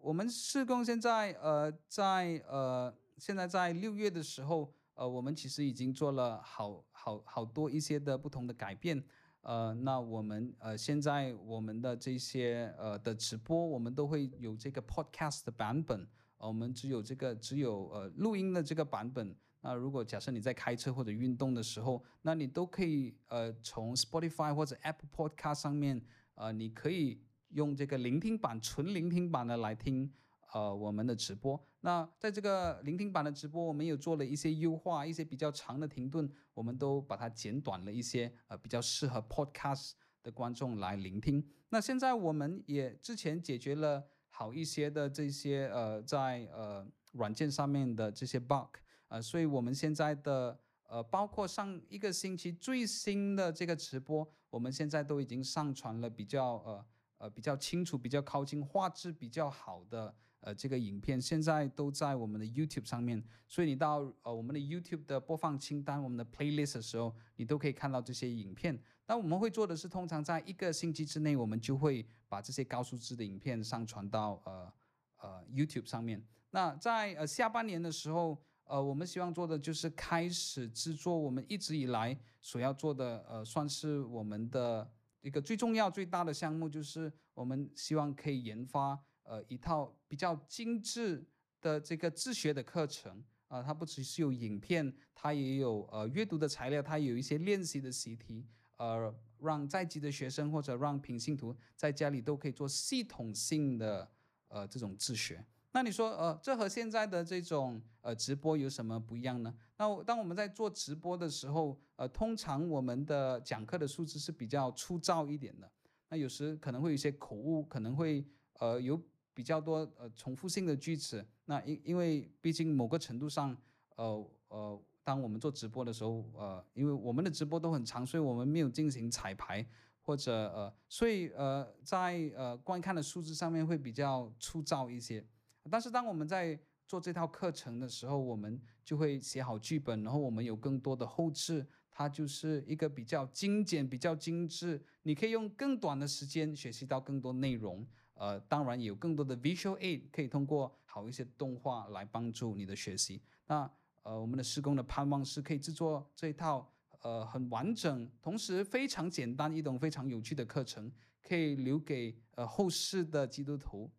我们施工现在呃在呃现在在六月的时候，呃，我们其实已经做了好好好多一些的不同的改变。呃，那我们呃，现在我们的这些呃的直播，我们都会有这个 podcast 的版本，呃，我们只有这个只有呃录音的这个版本。那如果假设你在开车或者运动的时候，那你都可以呃从 Spotify 或者 Apple Podcast 上面，呃，你可以用这个聆听版纯聆听版的来听。呃，我们的直播，那在这个聆听版的直播，我们有做了一些优化，一些比较长的停顿，我们都把它剪短了一些，呃，比较适合 podcast 的观众来聆听。那现在我们也之前解决了好一些的这些呃，在呃软件上面的这些 bug，呃，所以我们现在的呃，包括上一个星期最新的这个直播，我们现在都已经上传了比较呃呃比较清楚、比较靠近画质比较好的呃这个影片，现在都在我们的 YouTube 上面。所以你到呃我们的 YouTube 的播放清单、我们的 Playlist 的时候，你都可以看到这些影片。那我们会做的是，通常在一个星期之内，我们就会把这些高素质的影片上传到呃呃 YouTube 上面。那在呃下半年的时候。呃，我们希望做的就是开始制作我们一直以来所要做的，呃，算是我们的一个最重要、最大的项目，就是我们希望可以研发呃一套比较精致的这个自学的课程啊，它不只是有影片，它也有呃阅读的材料，它有一些练习的习题，呃，让在籍的学生或者让平信徒在家里都可以做系统性的呃这种自学。那你说，呃，这和现在的这种呃直播有什么不一样呢？那当我们在做直播的时候，呃，通常我们的讲课的素质是比较粗糙一点的。那有时可能会有些口误，可能会呃有比较多呃重复性的句子。那因因为毕竟某个程度上，呃呃，当我们做直播的时候，呃，因为我们的直播都很长，所以我们没有进行彩排。或者呃，所以呃，在呃观看的数字上面会比较粗糙一些。但是当我们在做这套课程的时候，我们就会写好剧本，然后我们有更多的后制，它就是一个比较精简、比较精致，你可以用更短的时间学习到更多内容。呃，当然有更多的 visual aid，可以通过好一些动画来帮助你的学习。那呃，我们的施工的盼望是可以制作这一套呃很完整，同时非常简单一种非常有趣的课程，可以留给呃后世的基督徒，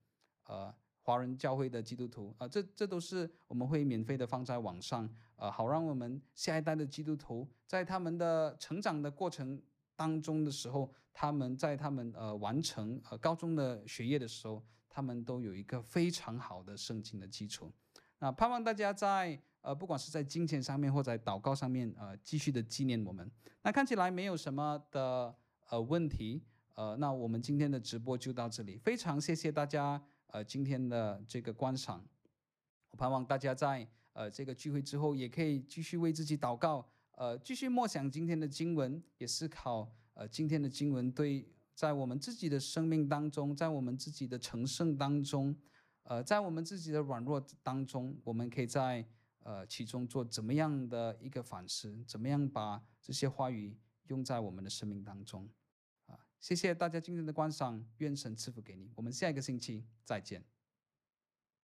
呃。华人教会的基督徒啊，这这都是我们会免费的放在网上，呃，好让我们下一代的基督徒在他们的成长的过程当中的时候，他们在他们呃完成呃高中的学业的时候，他们都有一个非常好的圣经的基础。那盼望大家在呃不管是在金钱上面或在祷告上面呃继续的纪念我们。那看起来没有什么的呃问题，呃，那我们今天的直播就到这里，非常谢谢大家。呃，今天的这个观赏，我盼望大家在呃这个聚会之后，也可以继续为自己祷告，呃，继续默想今天的经文，也思考呃今天的经文对在我们自己的生命当中，在我们自己的成圣当中，呃，在我们自己的软弱当中，我们可以在呃其中做怎么样的一个反思，怎么样把这些话语用在我们的生命当中。啊谢谢大家今天的观赏，愿神赐福给你。我们下一个星期再见。